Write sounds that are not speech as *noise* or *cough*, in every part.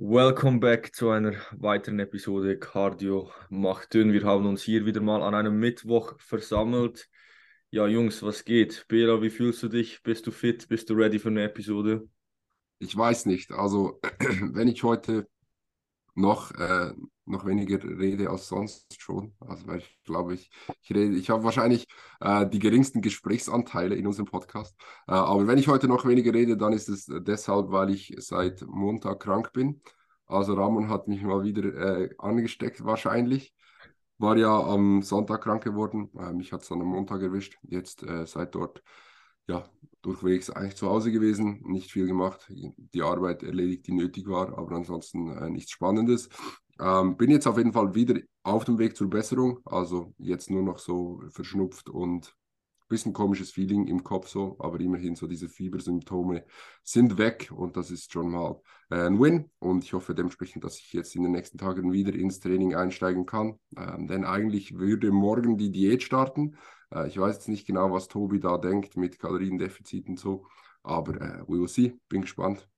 Welcome back zu einer weiteren Episode Cardio macht dünn. Wir haben uns hier wieder mal an einem Mittwoch versammelt. Ja, Jungs, was geht? Bela, wie fühlst du dich? Bist du fit? Bist du ready für eine Episode? Ich weiß nicht. Also, *clears throat* wenn ich heute noch, äh, noch weniger rede als sonst schon, also weil ich glaube, ich, ich ich habe wahrscheinlich äh, die geringsten Gesprächsanteile in unserem Podcast. Äh, aber wenn ich heute noch weniger rede, dann ist es deshalb, weil ich seit Montag krank bin. Also Ramon hat mich mal wieder äh, angesteckt wahrscheinlich. War ja am Sonntag krank geworden. Äh, mich hat es dann am Montag erwischt. Jetzt äh, seit dort ja, durchwegs eigentlich zu Hause gewesen, nicht viel gemacht, die Arbeit erledigt, die nötig war, aber ansonsten äh, nichts Spannendes. Ähm, bin jetzt auf jeden Fall wieder auf dem Weg zur Besserung, also jetzt nur noch so verschnupft und ein bisschen komisches Feeling im Kopf so, aber immerhin so diese Fiebersymptome sind weg und das ist schon mal äh, ein Win und ich hoffe dementsprechend, dass ich jetzt in den nächsten Tagen wieder ins Training einsteigen kann, ähm, denn eigentlich würde morgen die Diät starten, äh, ich weiß jetzt nicht genau, was Tobi da denkt mit Kaloriendefizit und so, aber äh, we will see. Bin gespannt.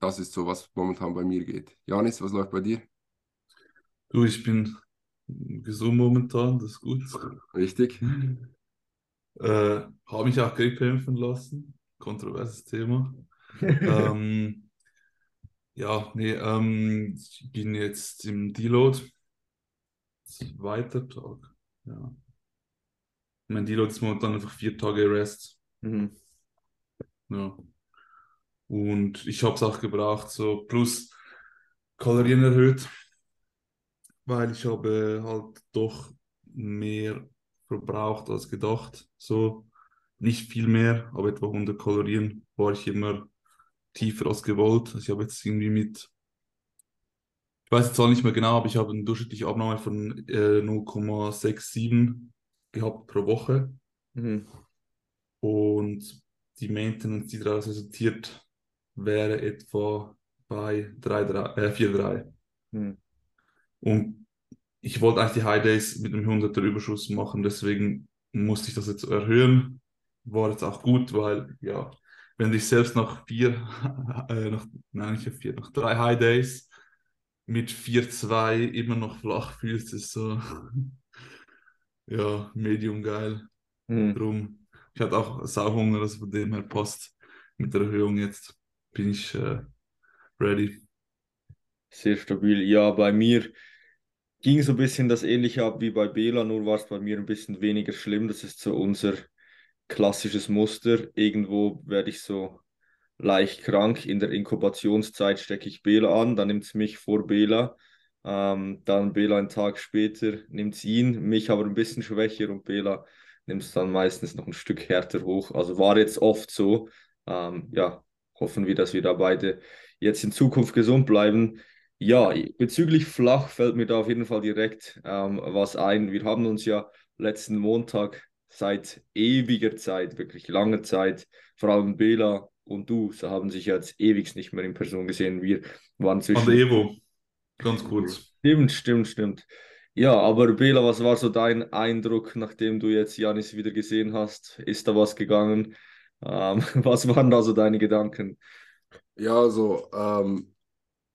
Das ist so, was momentan bei mir geht. Janis, was läuft bei dir? Du, ich bin gesund momentan, das ist gut. Richtig. Äh, habe mich auch Grippe impfen lassen. Kontroverses Thema. *laughs* ähm, ja, nee, ähm, ich bin jetzt im Deload. Zweiter Tag. Ja. Mein Deload ist momentan einfach vier Tage Rest. Mhm. Ja. Und ich habe es auch gebraucht, so plus Kalorien erhöht, weil ich habe halt doch mehr verbraucht als gedacht. So nicht viel mehr, aber etwa 100 Kalorien war ich immer tiefer als gewollt. Also ich habe jetzt irgendwie mit, ich weiß jetzt auch nicht mehr genau, aber ich habe eine durchschnittliche Abnahme von äh, 0,67 gehabt pro Woche. Mhm. Und die Maintenance, die daraus resultiert, wäre etwa bei 4,3. Äh, mhm. Und ich wollte eigentlich die High Days mit einem 100er Überschuss machen, deswegen musste ich das jetzt erhöhen. War jetzt auch gut, weil, ja, wenn dich selbst nach vier, *laughs* äh, nach, nein, nicht vier, nach drei High Days mit 4,2 immer noch flach fühlst, ist so, *laughs* ja, medium geil. Mhm. Drum, ich hatte auch Sauhunger, also von dem her passt mit der Erhöhung jetzt. Bin ich äh, ready. Sehr stabil. Ja, bei mir ging so ein bisschen das ähnliche ab wie bei Bela, nur war es bei mir ein bisschen weniger schlimm. Das ist so unser klassisches Muster. Irgendwo werde ich so leicht krank. In der Inkubationszeit stecke ich Bela an, dann nimmt es mich vor Bela. Ähm, dann Bela einen Tag später nimmt es ihn, mich aber ein bisschen schwächer und Bela nimmt es dann meistens noch ein Stück härter hoch. Also war jetzt oft so. Ähm, ja, hoffen wir, dass wir da beide jetzt in Zukunft gesund bleiben. Ja, bezüglich flach fällt mir da auf jeden Fall direkt ähm, was ein. Wir haben uns ja letzten Montag seit ewiger Zeit, wirklich langer Zeit, vor allem Bela und du, so haben sich jetzt ewig nicht mehr in Person gesehen. Wir waren zwischen. An der Evo. Ganz kurz. Stimmt, stimmt, stimmt. Ja, aber Bela, was war so dein Eindruck, nachdem du jetzt Janis wieder gesehen hast? Ist da was gegangen? Ähm, *laughs* was waren da so deine Gedanken? Ja, also ähm,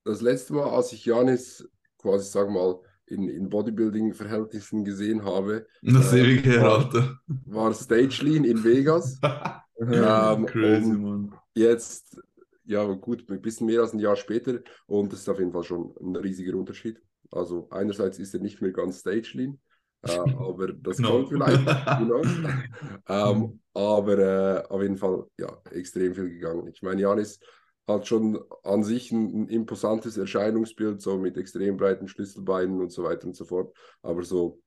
das letzte Mal, als ich Janis quasi, sag mal, in, in Bodybuilding-Verhältnissen gesehen habe, das äh, ewig her, war, Alter. war Stage Lean in Vegas. *laughs* ähm, *laughs* Crazy, Mann. jetzt ja gut, ein bisschen mehr als ein Jahr später und das ist auf jeden Fall schon ein riesiger Unterschied. Also einerseits ist er nicht mehr ganz stage lean, äh, *laughs* aber das Genau. kommt vielleicht. knows. ähm, aber äh, auf jeden Fall ja extrem viel gegangen. Ich meine, Janis hat schon an sich ein, ein imposantes Erscheinungsbild, so mit extrem breiten Schlüsselbeinen und so weiter und so fort. Aber so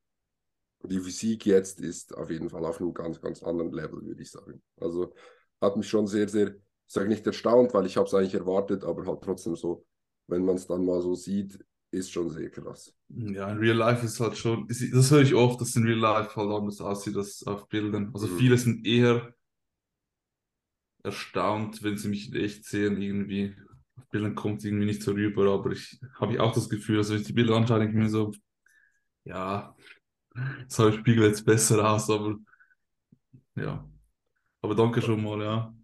die Physik jetzt ist auf jeden Fall auf einem ganz, ganz anderen Level, würde ich sagen. Also hat mich schon sehr, sehr ich sage nicht erstaunt, weil ich habe es eigentlich erwartet, aber halt trotzdem so, wenn man es dann mal so sieht, ist schon sehr krass. Ja, in Real Life ist halt schon, das höre ich oft, dass in Real Life halt anders aussieht als auf Bildern. Also Mhm. viele sind eher erstaunt, wenn sie mich in echt sehen, irgendwie. Auf Bildern kommt es irgendwie nicht so rüber, aber ich habe ich auch das Gefühl, also wenn ich die Bilder anschaue, denke ich mir so, ja, das Spiegel jetzt besser aus, aber ja. Aber danke schon mal, ja.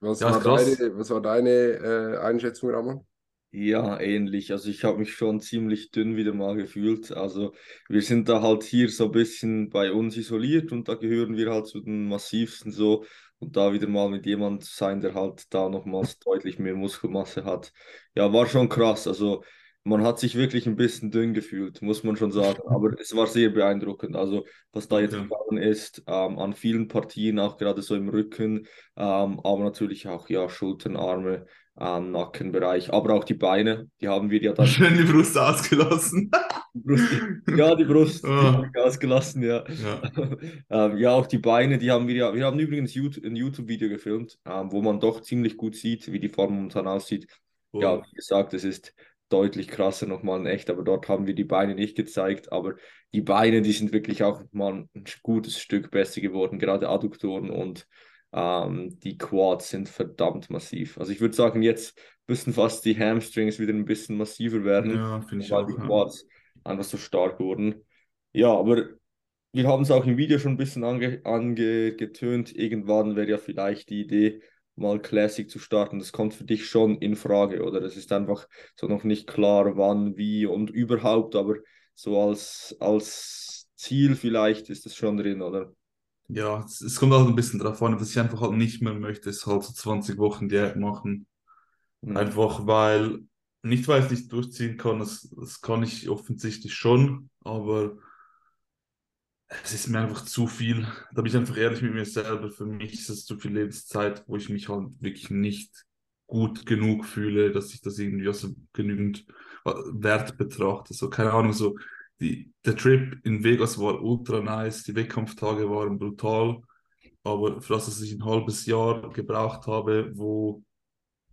Was, Ja, war, deine, was war deine äh, Einschätzung, Ramon? Ja, ähnlich. Also ich habe mich schon ziemlich dünn wieder mal gefühlt. Also wir sind da halt hier so ein bisschen bei uns isoliert und da gehören wir halt zu den massivsten so. Und da wieder mal mit jemand sein, der halt da nochmals deutlich mehr Muskelmasse hat. Ja, war schon krass. Also man hat sich wirklich ein bisschen dünn gefühlt, muss man schon sagen. *laughs* Aber es war sehr beeindruckend. Also was da jetzt gegangen ist, ähm, an vielen Partien, auch gerade so im Rücken, ähm, aber natürlich auch ja Schultern, Arme am Nackenbereich, aber auch die Beine, die haben wir ja dann, Schön die Brust ausgelassen. *laughs* die Brust, ja, die Brust, die habe ich ausgelassen, ja. Ja. *laughs* Ähm, ja, auch die Beine, die haben wir ja, wir haben übrigens YouTube, ein YouTube-Video gefilmt, ähm, wo man doch ziemlich gut sieht, wie die Form momentan aussieht. Ja, Voll. wie gesagt, es ist deutlich krasser nochmal in echt, aber dort haben wir die Beine nicht gezeigt, aber die Beine, die sind wirklich auch mal ein gutes Stück besser geworden, gerade Adduktoren und ähm, die Quads sind verdammt massiv. Also ich würde sagen, jetzt müssen fast die Hamstrings wieder ein bisschen massiver werden, Ja, finde ich weil auch. die Ja. Einfach so stark wurden. Ja, aber wir haben es auch im Video schon ein bisschen ange, angetönt. Irgendwann wäre ja vielleicht die Idee, mal Classic zu starten. Das kommt für dich schon in Frage, oder? Es ist einfach so noch nicht klar, wann, wie und überhaupt, aber so als, als Ziel vielleicht ist es schon drin, oder? Ja, es, es kommt halt ein bisschen drauf an, was ich einfach halt nicht mehr möchte, ist halt so 20 Wochen Diät machen. Mhm. Einfach weil, nicht weil ich es nicht durchziehen kann, das, das kann ich offensichtlich schon, aber es ist mir einfach zu viel. Da bin ich einfach ehrlich mit mir selber. Für mich ist es zu viel Lebenszeit, wo ich mich halt wirklich nicht gut genug fühle, dass ich das irgendwie als genügend wert betrachte. So, keine Ahnung, so die, der Trip in Vegas war ultra nice, die Wettkampftage waren brutal, aber für das, dass ich ein halbes Jahr gebraucht habe, wo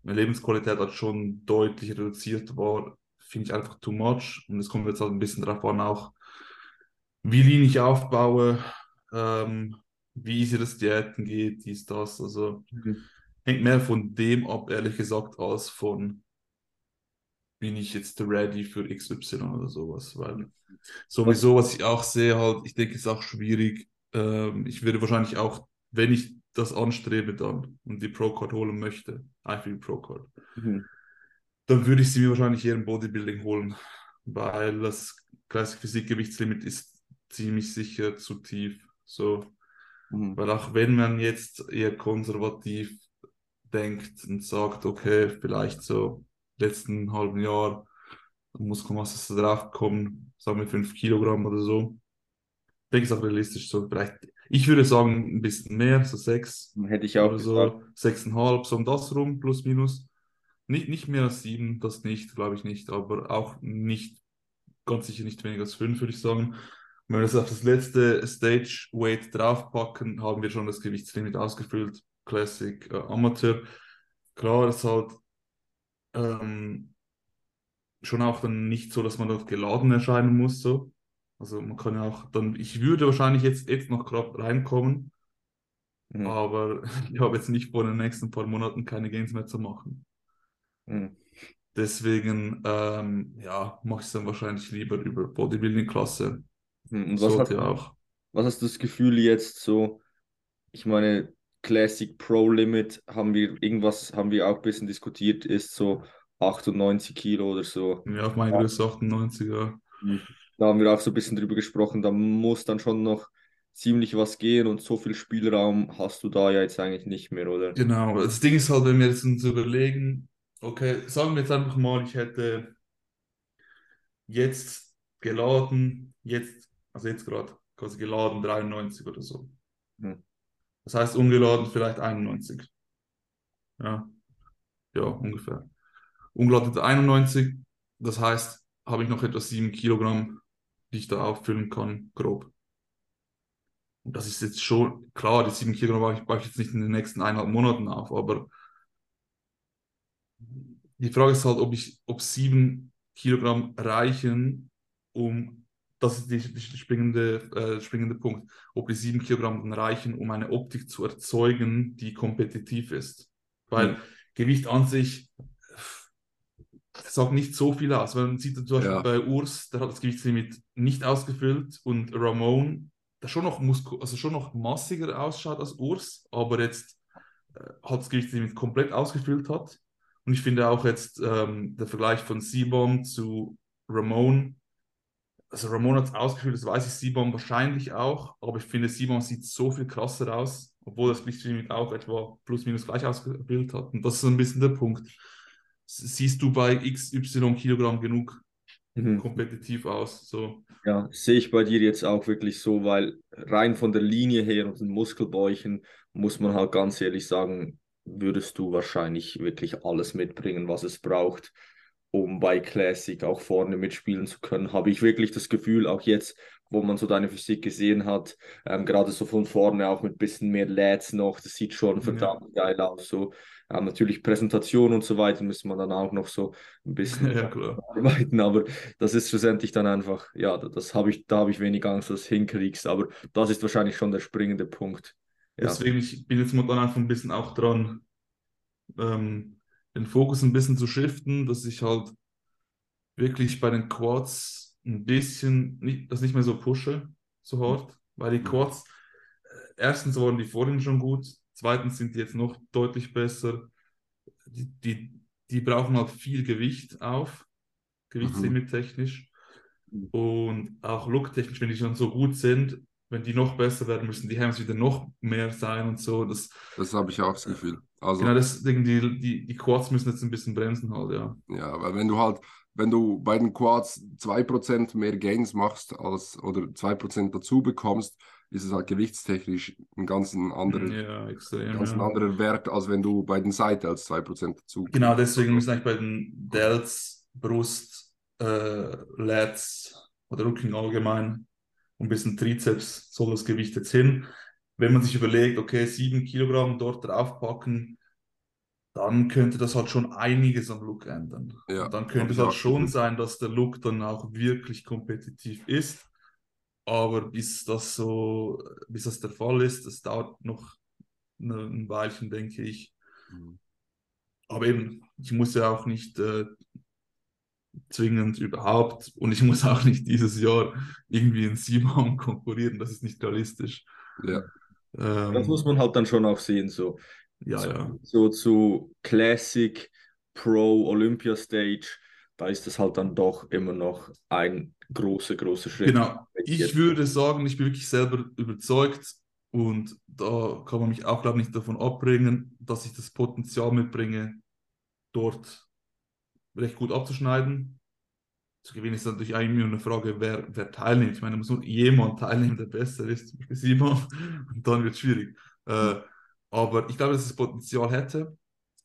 Lebensqualität halt schon deutlich reduziert war, finde ich einfach too much. Und es kommt jetzt halt ein bisschen darauf an, auch wie lean ich aufbaue, ähm, wie easy das Diäten geht, dies, das. Also Mhm. hängt mehr von dem ab, ehrlich gesagt, als von bin ich jetzt ready für XY oder sowas. Weil sowieso, was ich auch sehe, halt, ich denke, es ist auch schwierig. Ähm, ich würde wahrscheinlich auch, wenn ich das anstrebe dann und die Pro-Card holen möchte, einfach die Pro-Card, Mhm. dann würde ich sie mir wahrscheinlich eher im Bodybuilding holen, weil das Classic Physik Gewichtslimit ist ziemlich sicher zu tief. So, Mhm. weil auch wenn man jetzt eher konservativ denkt und sagt, okay, vielleicht so letzten halben Jahr Muskelmasse draufgekommen, sagen wir 5 Kilogramm oder so. Ich denke, es ist auch realistisch so. Vielleicht, ich würde sagen, ein bisschen mehr, so 6 Hätte ich auch oder so 6,5, so um das rum, plus minus. Nicht, nicht mehr als 7, das nicht, glaube ich nicht, aber auch nicht, ganz sicher nicht weniger als 5, würde ich sagen. Wenn wir das auf das letzte Stage Weight draufpacken, haben wir schon das Gewichtslimit ausgefüllt. Classic, äh, Amateur. Klar, ist halt ähm, schon auch dann nicht so, dass man dort geladen erscheinen muss. So. Also man kann ja auch dann, ich würde wahrscheinlich jetzt, jetzt noch gerade reinkommen, Mhm. aber *laughs* ich habe jetzt nicht vor, in den nächsten paar Monaten keine Gains mehr zu machen. Mhm. Deswegen, ähm, ja, mache ich es dann wahrscheinlich lieber über Bodybuilding-Klasse. Mhm. Und was hast, Sollte auch. was hast du das Gefühl jetzt so? Ich meine, Classic Pro Limit haben wir irgendwas, haben wir auch ein bisschen diskutiert, ist so 98 Kilo oder so. Ja, auf meine Größe 98er. Mhm. Da haben wir auch so ein bisschen drüber gesprochen. Da muss dann schon noch ziemlich was gehen und so viel Spielraum hast du da ja jetzt eigentlich nicht mehr, oder? Genau, das Ding ist halt, wenn wir jetzt uns überlegen, okay, sagen wir jetzt einfach mal, ich hätte jetzt geladen, jetzt, also jetzt gerade quasi geladen 93 oder so. Mhm. Das heißt ungeladen vielleicht 91. Ja, ja, ungefähr. Ungeladen 91, das heißt, habe ich noch etwa 7 Kilogramm, die ich da auffüllen kann, grob. Und das ist jetzt schon, klar, die 7 Kilogramm baue ich, baue ich jetzt nicht in den nächsten eineinhalb Monaten auf, aber die Frage ist halt, ob ich, ob 7 Kilogramm reichen, um, das ist die, die springende, äh, springende Punkt, ob die 7 Kilogramm dann reichen, um eine Optik zu erzeugen, die kompetitiv ist. Weil Mhm. Gewicht an sich sagt nicht so viel aus. Weil man sieht zum Beispiel Ja. bei Urs, der hat das Gewichtslimit nicht ausgefüllt und Ramon, der schon noch, Musku also schon noch massiger ausschaut als Urs, aber jetzt äh, hat das Gewichtslimit komplett ausgefüllt hat. Und ich finde auch jetzt ähm, der Vergleich von Sibom zu Ramon. Also Ramon hat es ausgeführt, das weiß ich Sibom wahrscheinlich auch, aber ich finde Sibom sieht so viel krasser aus, obwohl das Lichtlimit auch etwa plus minus gleich ausgebildet hat. Und das ist ein bisschen der Punkt. Siehst du bei XY Kilogramm genug mhm. kompetitiv aus? So. Ja, sehe ich bei dir jetzt auch wirklich so, weil rein von der Linie her und den Muskelbäuchen muss man halt ganz ehrlich sagen, würdest du wahrscheinlich wirklich alles mitbringen, was es braucht, um bei Classic auch vorne mitspielen zu können. Habe ich wirklich das Gefühl, auch jetzt, wo man so deine Physik gesehen hat, ähm, gerade so von vorne auch mit ein bisschen mehr Lads noch, das sieht schon verdammt ja. geil aus. So ähm, natürlich Präsentation und so weiter müssen wir dann auch noch so ein bisschen *laughs* ja, arbeiten, aber das ist schlussendlich dann einfach, ja, das habe ich, da habe ich wenig Angst, dass du hinkriegst, aber das ist wahrscheinlich schon der springende Punkt. Ja. Deswegen, ich bin jetzt momentan einfach ein bisschen auch dran, ähm, den Fokus ein bisschen zu shiften, dass ich halt wirklich bei den Quads ein bisschen, nicht, das nicht mehr so pushe, so hart, weil die mhm. Quads, äh, erstens waren die vorhin schon gut, zweitens sind die jetzt noch deutlich besser, die, die, die brauchen halt viel Gewicht auf, Gewichtslimit technisch mhm. und auch looktechnisch, wenn die schon so gut sind, wenn die noch besser werden, müssen die Hams wieder noch mehr sein und so. Das, das habe ich auch das Gefühl. Also, genau, deswegen die, die, die Quads müssen jetzt ein bisschen bremsen halt, ja. Ja, weil wenn du halt, wenn du bei den Quads 2% mehr Gains machst als oder 2% dazu bekommst, ist es halt gewichtstechnisch ein ganz anderer, ja, extrem, ganz ja. anderer Wert, als wenn du bei den Side-Delts 2% dazu Genau, deswegen müssen eigentlich bei den Delts, Brust, äh, Lats oder Rücken allgemein ein bisschen Trizeps soll das Gewicht jetzt hin. Wenn man sich überlegt, okay, sieben Kilogramm dort draufpacken, dann könnte das halt schon einiges am Look ändern. Ja, dann könnte es halt schon sein, dass der Look dann auch wirklich kompetitiv ist. Aber bis das so, bis das der Fall ist, das dauert noch ein Weilchen, denke ich. Mhm. Aber eben, ich muss ja auch nicht äh, zwingend überhaupt. Und ich muss auch nicht dieses Jahr irgendwie in Simon *laughs* konkurrieren, das ist nicht realistisch. Ja. Ähm, das muss man halt dann schon auch sehen, so. Ja, so, ja. So zu Classic, Pro, Olympia Stage, da ist das halt dann doch immer noch ein großer, großer Schritt. Genau. Ich würde sagen, ich bin wirklich selber überzeugt und da kann man mich auch, glaube ich, nicht davon abbringen, dass ich das Potenzial mitbringe, dort recht gut abzuschneiden. Zu gewinnen ist natürlich eigentlich nur eine Frage, wer, wer teilnimmt. Ich meine, da muss nur jemand teilnehmen, der besser ist, zum Beispiel Simon, *laughs* und dann wird es schwierig. Äh, aber ich glaube, dass es Potenzial hätte,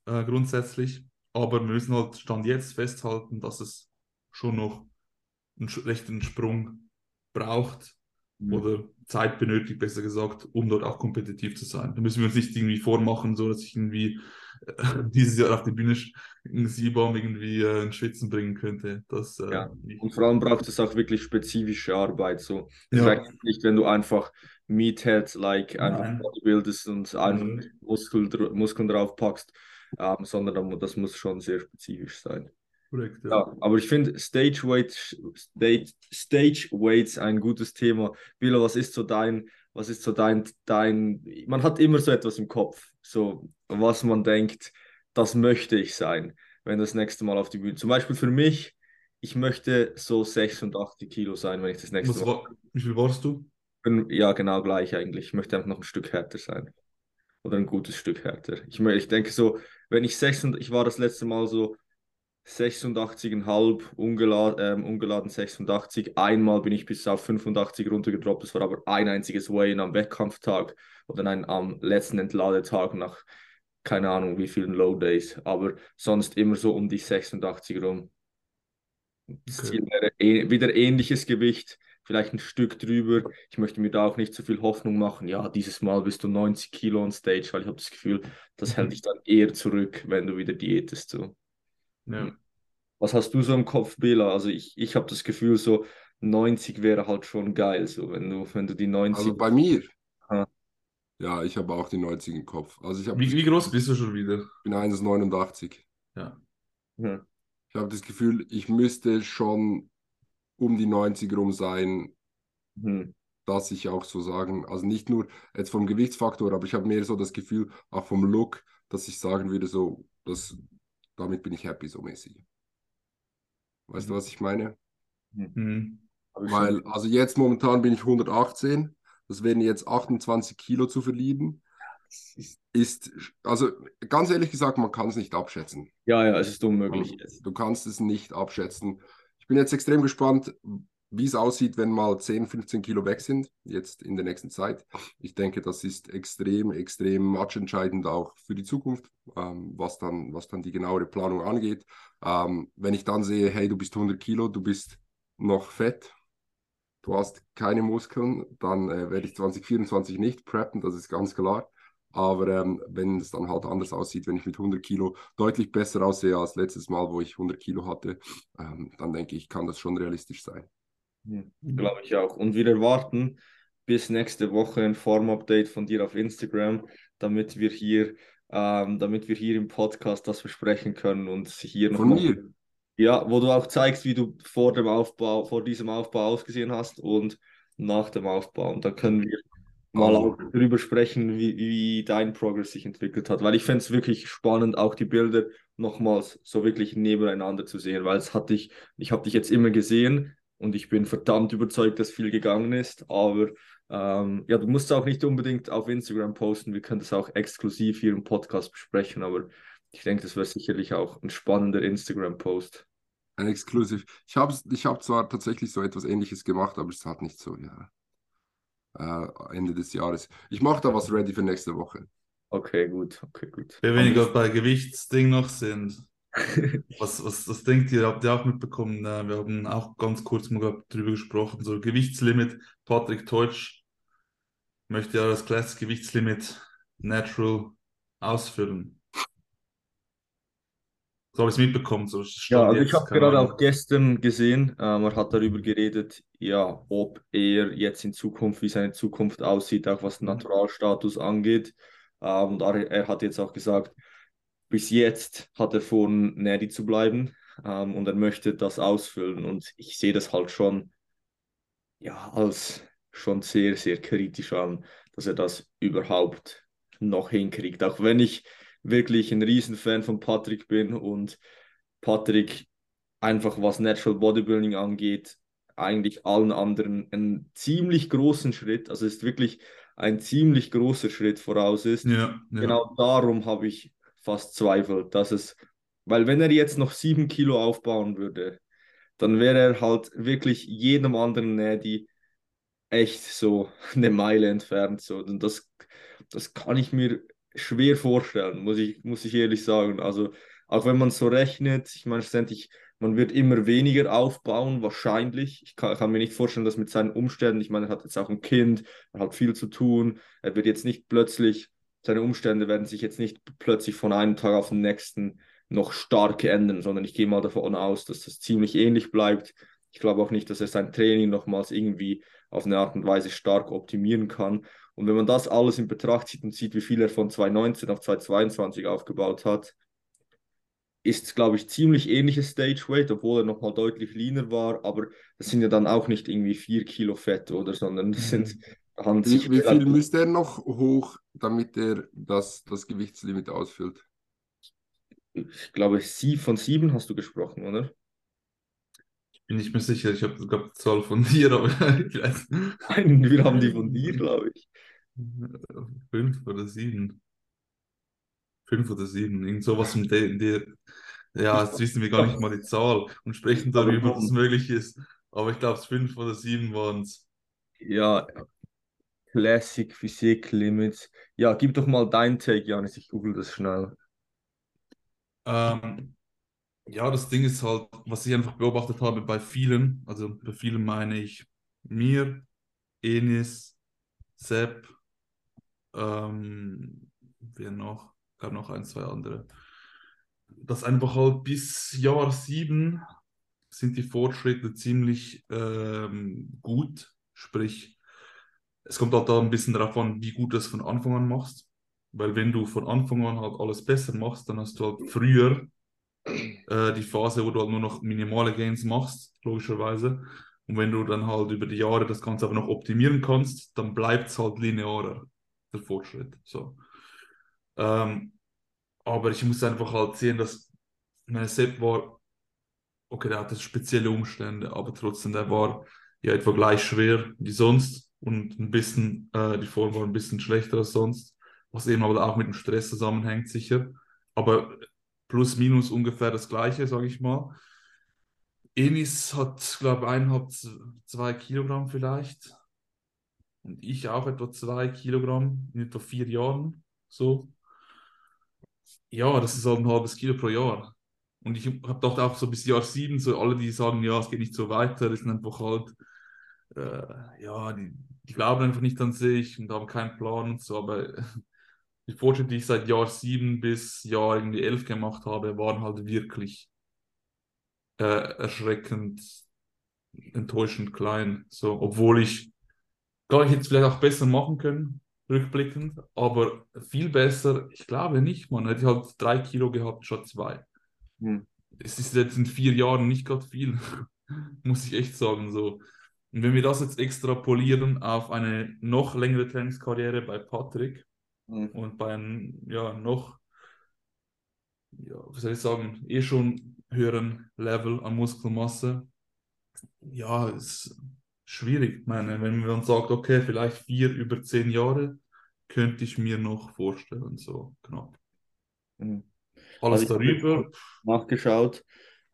äh, grundsätzlich. Aber wir müssen halt Stand jetzt festhalten, dass es schon noch einen rechten Sprung braucht mhm. oder Zeit benötigt, besser gesagt, um dort auch kompetitiv zu sein. Da müssen wir uns nicht irgendwie vormachen, so dass ich irgendwie *laughs* dieses Jahr auf die Bühne in Siebam irgendwie äh, in Schwitzen bringen könnte. Das, äh, ja. Und vor allem braucht es auch wirklich spezifische Arbeit. So. Ja. reicht nicht, wenn du einfach Meatheads like einfach bildest und einfach mhm. Muskel, Muskeln draufpackst, ähm, sondern das muss schon sehr spezifisch sein. Korrekt, ja. ja. aber ich finde Stage, Weight, Stage, Stage Weights ein gutes Thema. Bilo, was ist so dein, was ist so dein, dein, man hat immer so etwas im Kopf, so was man denkt, das möchte ich sein, wenn das nächste Mal auf die Bühne. Zum Beispiel für mich, ich möchte so 86 Kilo sein, wenn ich das nächste was Mal. War, wie viel warst du? Ja, genau gleich eigentlich. Ich möchte einfach noch ein Stück härter sein. Oder ein gutes Stück härter. Ich, ich denke so, wenn ich 86, ich war das letzte Mal so 86,5, ungeladen, ähm, ungeladen 86. Einmal bin ich bis auf 85 runtergedroppt. Das war aber ein einziges Way am Wettkampftag oder nein, am letzten Entladetag nach keine Ahnung wie vielen Low Days. Aber sonst immer so um die 86 rum. Das okay. Ziel wäre eh, wieder ähnliches Gewicht, vielleicht ein Stück drüber. Ich möchte mir da auch nicht so viel Hoffnung machen. Ja, dieses Mal bist du 90 Kilo on Stage, weil ich habe das Gefühl, das hält *laughs* dich dann eher zurück, wenn du wieder diätest. So. Ja. Was hast du so im Kopf, Bela? Also ich, ich habe das Gefühl, so 90 wäre halt schon geil, so wenn du, wenn du die 90. Also bei mir. Ha. Ja, ich habe auch die 90 im Kopf. Also ich wie, wie groß bist du schon wieder? Ich bin 1,89. Ja. ja. Ich habe das Gefühl, ich müsste schon um die 90 rum sein, hm. dass ich auch so sagen, also nicht nur jetzt vom Gewichtsfaktor, aber ich habe mehr so das Gefühl, auch vom Look, dass ich sagen würde, so, dass damit bin ich happy so mäßig. Weißt Mhm. du, was ich meine? Mhm. Weil, also jetzt momentan bin ich 118, das wären jetzt 28 Kilo zu verlieren. das ist, also ganz ehrlich gesagt, man kann es nicht abschätzen. ja, ja, es ist unmöglich. Du kannst es nicht abschätzen. Ich bin jetzt extrem gespannt, wie es aussieht, wenn mal 10, 15 Kilo weg sind, jetzt in der nächsten Zeit. Ich denke, das ist extrem, extrem matchentscheidend auch für die Zukunft, ähm, was, dann, was dann die genauere Planung angeht. Ähm, wenn ich dann sehe, hey, du bist 100 Kilo, du bist noch fett, du hast keine Muskeln, dann äh, werde ich 2024 nicht preppen, das ist ganz klar. Aber ähm, wenn es dann halt anders aussieht, wenn ich mit 100 Kilo deutlich besser aussehe als letztes Mal, wo ich 100 Kilo hatte, ähm, dann denke ich, kann das schon realistisch sein. Hm, Glaube ich auch. Und wir erwarten bis nächste Woche ein Form-Update von dir auf Instagram, damit wir hier, ähm, damit wir hier im Podcast das besprechen können und hier Von nochmal. mir? Ja, wo du auch zeigst, wie du vor dem Aufbau, vor diesem Aufbau ausgesehen hast und nach dem Aufbau. Und dann können wir mal Also. auch darüber sprechen, wie, wie dein Progress sich entwickelt hat. Weil ich fände es wirklich spannend, auch die Bilder nochmals so wirklich nebeneinander zu sehen, weil es hat dich, ich habe dich jetzt immer gesehen und ich bin verdammt überzeugt, dass viel gegangen ist, aber ähm, ja, du musst auch nicht unbedingt auf Instagram posten, wir können das auch exklusiv hier im Podcast besprechen, aber ich denke, das wäre sicherlich auch ein spannender Instagram-Post. Ein Exclusive. Ich habe ich hab zwar tatsächlich so etwas Ähnliches gemacht, aber es hat nicht so, ja. Äh, Ende des Jahres. Ich mache da was ready für nächste Woche. Okay, gut, okay, gut. Wenn wir gerade bei Gewichtsding noch sind, was, was, was denkt ihr? Habt ihr auch mitbekommen? Äh, Wir haben auch ganz kurz mal grad drüber gesprochen. So Gewichtslimit. Patrick Teutsch möchte ja das Classic Gewichtslimit Natural ausfüllen. So habe ich es mitbekommen. So Ja, also ich habe gerade auch gestern gesehen, ähm, er hat darüber geredet, ja, ob er jetzt in Zukunft, wie seine Zukunft aussieht, auch was den Naturalstatus angeht. Ähm, und er, er hat jetzt auch gesagt, bis jetzt hat er vor, Neri zu bleiben ähm, und er möchte das ausfüllen. Und ich sehe das halt schon, ja, als schon sehr, sehr kritisch an, dass er das überhaupt noch hinkriegt. Auch wenn ich wirklich ein Riesenfan von Patrick bin und Patrick einfach was Natural Bodybuilding angeht, eigentlich allen anderen einen ziemlich großen Schritt, also ist wirklich ein ziemlich großer Schritt voraus ist. Ja, ja. Genau darum habe ich fast Zweifel, dass es, weil wenn er jetzt noch sieben Kilo aufbauen würde, dann wäre er halt wirklich jedem anderen Nadi echt so *laughs* eine Meile entfernt. So. Und das, das kann ich mir schwer vorstellen, muss ich, muss ich ehrlich sagen. Also auch wenn man so rechnet, ich meine schlussendlich, man wird immer weniger aufbauen, wahrscheinlich. Ich kann, kann mir nicht vorstellen, dass mit seinen Umständen, ich meine, er hat jetzt auch ein Kind, er hat viel zu tun, er wird jetzt nicht plötzlich, seine Umstände werden sich jetzt nicht plötzlich von einem Tag auf den nächsten noch stark ändern, sondern ich gehe mal davon aus, dass das ziemlich ähnlich bleibt. Ich glaube auch nicht, dass er sein Training nochmals irgendwie auf eine Art und Weise stark optimieren kann. Und wenn man das alles in Betracht zieht und sieht, wie viel er von 2019 auf 2022 aufgebaut hat, ist, glaube ich, ziemlich ähnliches Stage Weight, obwohl er nochmal deutlich leaner war. Aber das sind ja dann auch nicht irgendwie vier Kilo Fett, oder, sondern das sind handelt Wie, wie viel müsste er noch hoch, damit er das, das Gewichtslimit ausfüllt? Ich glaube, sie von sieben hast du gesprochen, oder? Bin nicht mehr sicher. Ich habe glaube die Zahl von dir, aber *laughs* ich weiß. Nein, wir haben die von dir, glaube ich. Fünf oder sieben. Fünf oder sieben. Irgend sowas um den, der. Ja, jetzt wissen wir gar nicht mal die Zahl und sprechen darüber, dass es möglich ist. Aber ich glaube, es fünf oder sieben waren es. Ja, Classic Physik Limits. Ja, gib doch mal dein Take, Janis, ich google das schnell. Ähm, ja, das Ding ist halt, was ich einfach beobachtet habe bei vielen, also bei vielen meine ich mir, Enis, Sepp, ähm, wer noch? Gab noch ein, zwei andere. Dass einfach halt bis Jahr sieben sind die Fortschritte ziemlich ähm, gut. Sprich, es kommt halt da ein bisschen darauf an, wie gut du es von Anfang an machst. Weil wenn du von Anfang an halt alles besser machst, dann hast du halt früher äh, die Phase, wo du halt nur noch minimale Gains machst, logischerweise. Und wenn du dann halt über die Jahre das Ganze aber noch optimieren kannst, dann bleibt es halt linearer, der Fortschritt. So. Ähm, aber ich muss einfach halt sehen, dass ich meine, Sepp war, okay, der hatte spezielle Umstände, aber trotzdem, der war ja etwa gleich schwer wie sonst und ein bisschen, äh, die Form war ein bisschen schlechter als sonst, was eben aber auch mit dem Stress zusammenhängt, sicher. Aber plus minus ungefähr das Gleiche, sage ich mal. Enis hat, glaube ich, eineinhalb, zwei Kilogramm vielleicht. Und ich auch etwa zwei Kilogramm in etwa vier Jahren. So. Ja, das ist halt ein halbes Kilo pro Jahr. Und ich habe gedacht auch so bis Jahr sieben, so alle, die sagen, ja, es geht nicht so weiter, das sind einfach halt, äh, ja, die, die glauben einfach nicht an sich und haben keinen Plan und so. Aber *laughs* die Fortschritte, die ich seit Jahr sieben bis Jahr irgendwie elf gemacht habe, waren halt wirklich äh, erschreckend, enttäuschend klein. So, obwohl ich, klar, ich hätte es vielleicht auch besser machen können, rückblickend, aber viel besser, ich glaube nicht, man. Hätte ich halt drei Kilo gehabt, statt zwei. Hm. Es ist jetzt in vier Jahren nicht gerade viel, *laughs* muss ich echt sagen. So. Und wenn wir das jetzt extrapolieren auf eine noch längere Trainingskarriere bei Patrick hm. und bei einem ja, noch, ja, was soll ich sagen, eh schon höheren Level an Muskelmasse, ja, ist schwierig. Ich meine, wenn man sagt, okay, vielleicht vier über zehn Jahre, könnte ich mir noch vorstellen, so knapp. Mhm. Alles also darüber. Nachgeschaut.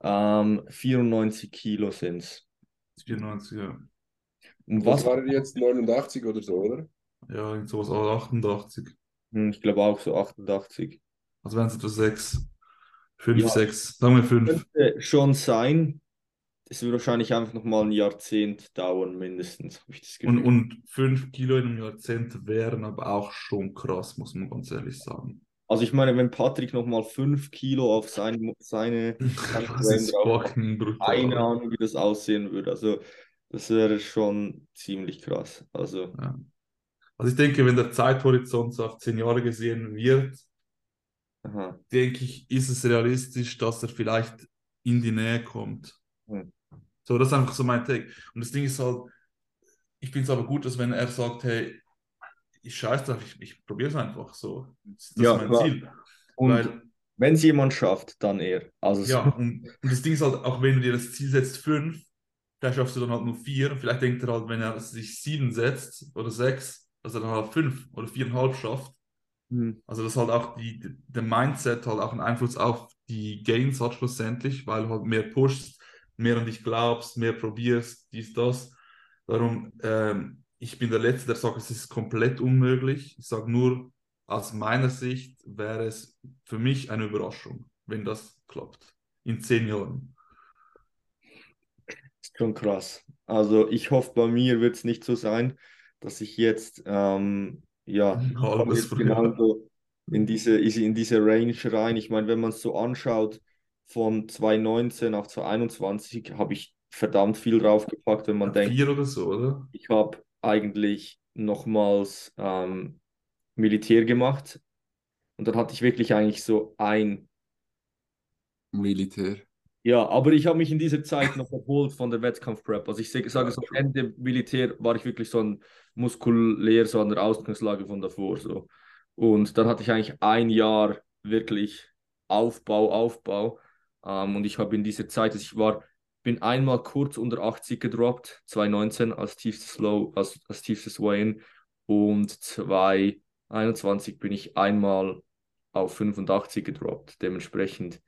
Ähm, 94 Kilo sind es. 94, ja. Und was waren jetzt 89 oder so, oder? Ja, sowas 88. Hm, ich glaube auch so 88. Also wären es etwa 6. 5, ja, 6, sagen wir 5. Könnte schon sein. Es wird wahrscheinlich einfach noch mal ein Jahrzehnt dauern, mindestens. Und, und 5 Kilo in einem Jahrzehnt wären aber auch schon krass, muss man ganz ehrlich sagen. Also ich meine, wenn Patrick nochmal 5 Kilo auf sein, seine *laughs* fucking brutal. Keine Ahnung, wie das aussehen würde. Also das wäre schon ziemlich krass. Also, ja. also ich denke, wenn der Zeithorizont so auf 10 Jahre gesehen wird, Aha. denke ich, ist es realistisch, dass er vielleicht in die Nähe kommt. Hm. So, das ist einfach so mein Take. Und das Ding ist halt, ich finde es aber gut, dass wenn er sagt, hey, ich scheiße drauf, ich, ich probiere es einfach so. Das ist ja, mein klar. Ziel. Und Weil, wenn es jemand schafft, dann er. Also ja, und, und, das Ding ist halt, auch wenn du dir das Ziel setzt, fünf, vielleicht schaffst du dann halt nur vier. Vielleicht denkt er halt, wenn er sich sieben setzt oder sechs, dass er dann halt fünf oder viereinhalb schafft. Mhm. Also das halt auch die, der Mindset halt auch einen Einfluss auf die Gains hat schlussendlich, weil du halt mehr pushst, mehr an dich glaubst, mehr probierst, dies, das. Darum, ähm, ich bin der Letzte, der sagt, es ist komplett unmöglich. Ich sage nur, aus meiner Sicht wäre es für mich eine Überraschung, wenn das klappt. In zehn Jahren. Das ist schon krass. Also ich hoffe, bei mir wird es nicht so sein, dass ich jetzt ähm, ja, Halbes genau so in diese, in diese Range rein. Ich meine, wenn man es so anschaut, von 2019 auf 2021 habe ich verdammt viel draufgepackt, wenn man ja, denkt. Vier oder so, oder? Ich habe eigentlich nochmals ähm, Militär gemacht und dann hatte ich wirklich eigentlich so ein Militär. Ja, aber ich habe mich in dieser Zeit noch erholt von der Wettkampfprep. Also ich sage, so, Ende Militär war ich wirklich so ein muskulär, so an der Ausgangslage von davor. So. Und dann hatte ich eigentlich ein Jahr wirklich Aufbau, Aufbau. Ähm, und ich habe in dieser Zeit, also ich war, bin einmal kurz unter 80 gedroppt, 2019 als tiefstes Low, als, als tiefstes Weigh-In. Und 2021 bin ich einmal auf 85 gedroppt. Dementsprechend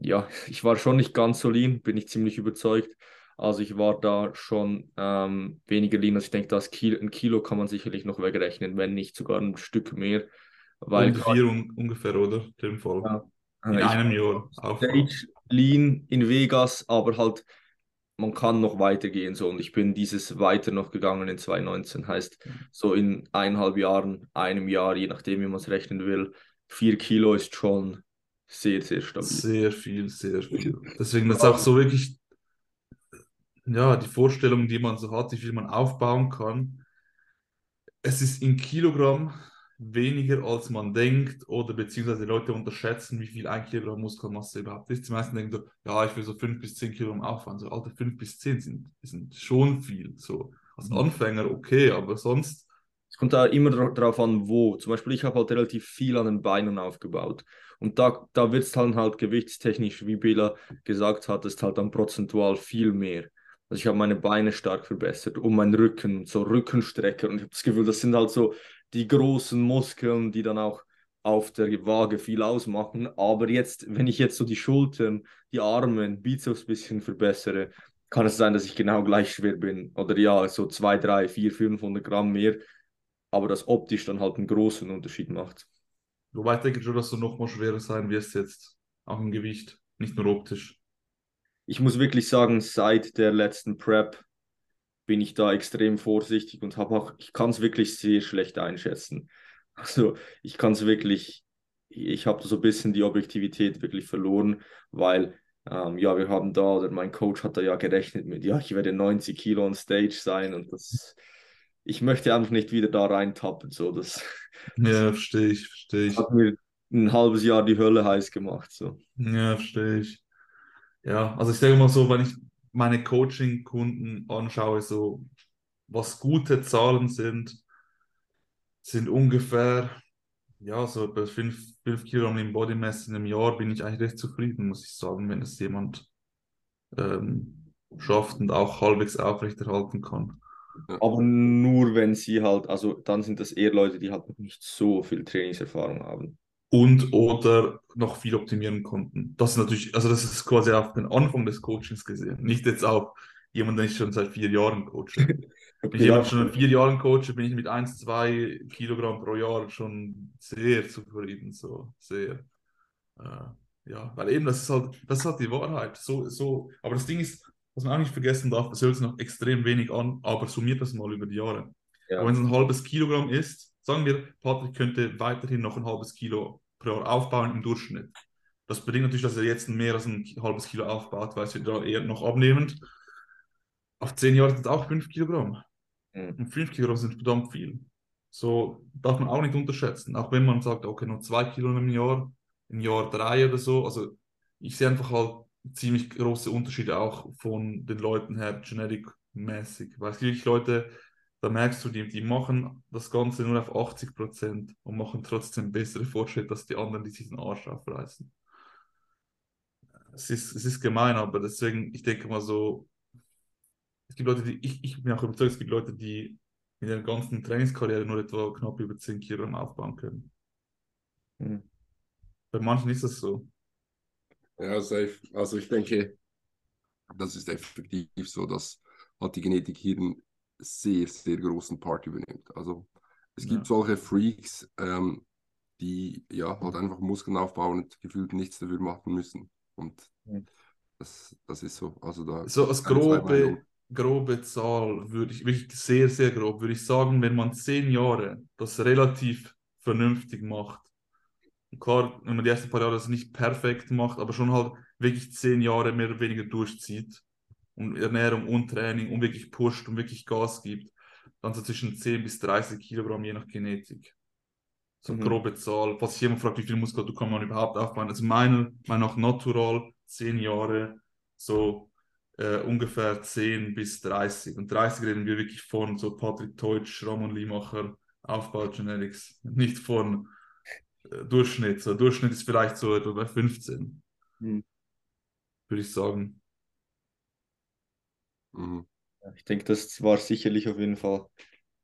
ja, ich war schon nicht ganz so lean, bin ich ziemlich überzeugt. Also ich war da schon ähm, weniger lean. Also ich denke, das Kilo, ein Kilo kann man sicherlich noch wegrechnen, wenn nicht sogar ein Stück mehr. Weil Und vier un ungefähr, oder? Dem Fall. Ja. In ich einem Jahr. Stage lean in Vegas, aber halt, man kann noch weitergehen. So. Und ich bin dieses weiter noch gegangen in 2019. Heißt, so in eineinhalb Jahren, einem Jahr, je nachdem, wie man es rechnen will, vier Kilo ist schon sehr, sehr stabil. Sehr viel, sehr viel. Deswegen ist auch so wirklich, ja, die Vorstellung, die man so hat, wie viel man aufbauen kann. Es ist in Kilogramm weniger, als man denkt, oder beziehungsweise Leute unterschätzen, wie viel ein Kilogramm Muskelmasse überhaupt ist. Die meisten denken so, ja, ich will so fünf bis zehn Kilogramm aufbauen. So, Alter, fünf bis zehn sind, sind schon viel. So, als mhm. Anfänger okay, aber sonst es kommt da immer darauf an, wo. Zum Beispiel, ich habe halt relativ viel an den Beinen aufgebaut. Und da, da wird es dann halt gewichtstechnisch, wie Bela gesagt hat, ist halt dann prozentual viel mehr. Also ich habe meine Beine stark verbessert und meinen Rücken, so Rückenstrecker. Und ich habe das Gefühl, das sind halt so die großen Muskeln, die dann auch auf der Waage viel ausmachen. Aber jetzt, wenn ich jetzt so die Schultern, die Arme, Bizeps ein bisschen verbessere, kann es sein, dass ich genau gleich schwer bin. Oder ja, so 2, 3, 4, 500 Gramm mehr. Aber das optisch dann halt einen großen Unterschied macht. Wobei ich denke schon, dass du noch mal schwerer sein wirst jetzt, auch im Gewicht, nicht nur optisch. Ich muss wirklich sagen, seit der letzten Prep bin ich da extrem vorsichtig und habe auch, ich kann es wirklich sehr schlecht einschätzen. Also ich kann es wirklich, ich habe so ein bisschen die Objektivität wirklich verloren, weil ähm, ja, wir haben da, oder mein Coach hat da ja gerechnet mit, ja, ich werde 90 Kilo on Stage sein und das, ich möchte einfach nicht wieder da reintappen, so das. Ja, *laughs* verstehe ich, verstehe ich. Hat mir ein halbes Jahr die Hölle heiß gemacht, so. Ja, verstehe ich. Ja, also ich sage mal so, wenn ich meine Coaching-Kunden anschaue, so was gute Zahlen sind, sind ungefähr, ja, so bei 5, 5 Kilogramm im Body Mass in einem Jahr bin ich eigentlich recht zufrieden, muss ich sagen, wenn es jemand ähm, schafft und auch halbwegs aufrechterhalten kann. Aber nur wenn sie halt, also dann sind das eher Leute, die halt noch nicht so viel Trainingserfahrung haben und oder noch viel optimieren konnten. Das ist natürlich, also das ist quasi auf den Anfang des Coachings gesehen, nicht jetzt auf jemand, den ich schon seit vier Jahren coache. *laughs* Wenn ich jemand schon seit vier Jahren coache, bin ich mit 1, 2 Kilogramm pro Jahr schon sehr zufrieden, so sehr. Äh, ja, weil eben das ist halt, das ist halt die Wahrheit. So, so, aber das Ding ist, was man auch nicht vergessen darf, das hört sich noch extrem wenig an, aber summiert das mal über die Jahre. Ja. Wenn es ein halbes Kilogramm ist, Sagen wir, Patrick könnte weiterhin noch ein halbes Kilo pro Jahr aufbauen im Durchschnitt. Das bedingt natürlich, dass er jetzt mehr als ein halbes Kilo aufbaut, weil es da eher noch abnehmend. Auf zehn Jahre sind es auch fünf Kilogramm. Mhm. Und fünf Kilogramm sind verdammt viel. So darf man auch nicht unterschätzen. Auch wenn man sagt, okay, nur zwei Kilo im Jahr, im Jahr drei oder so. Also ich sehe einfach halt ziemlich große Unterschiede auch von den Leuten her, genetic-mäßig. Weil es gibt Leute, da merkst du, die, die machen das Ganze nur auf 80 Prozent und machen trotzdem bessere Fortschritte als die anderen, die sich den Arsch aufreißen. Es ist, es ist gemein, aber deswegen, ich denke mal so, es gibt Leute, die, ich, ich bin auch überzeugt, es gibt Leute, die in der ganzen Trainingskarriere nur etwa knapp über 10 Kilogramm aufbauen können. Hm. Bei manchen ist das so. Ja, safe. Also ich denke, das ist effektiv so, dass hat die Genetik hier sehr, sehr großen Part übernimmt. Also es gibt ja. solche Freaks, ähm, die ja halt einfach Muskeln aufbauen und gefühlt nichts dafür machen müssen. Und ja. das, das ist so. Also da so als grobe, grobe Zahl würde ich wirklich sehr, sehr grob, würde ich sagen, wenn man zehn Jahre das relativ vernünftig macht, klar, wenn man die ersten paar Jahre das nicht perfekt macht, aber schon halt wirklich zehn Jahre mehr oder weniger durchzieht, und Ernährung und Training und wirklich pusht und wirklich Gas gibt, dann so zwischen 10 bis 30 Kilogramm je nach Genetik. So eine mhm. grobe Zahl. Falls sich jemand fragt, wie viel Muskulatur kann man überhaupt aufbauen. Also meiner Meinung nach natural 10 Jahre, so äh, ungefähr 10 bis 30. Und 30 reden wir wirklich von so Patrick Teutsch, Ramon Liemacher, Aufbau Genetics. Nicht von äh, Durchschnitt. So Durchschnitt ist vielleicht so etwa bei 15. Mhm. Würde ich sagen. Mhm. Ich denke, das war sicherlich auf jeden Fall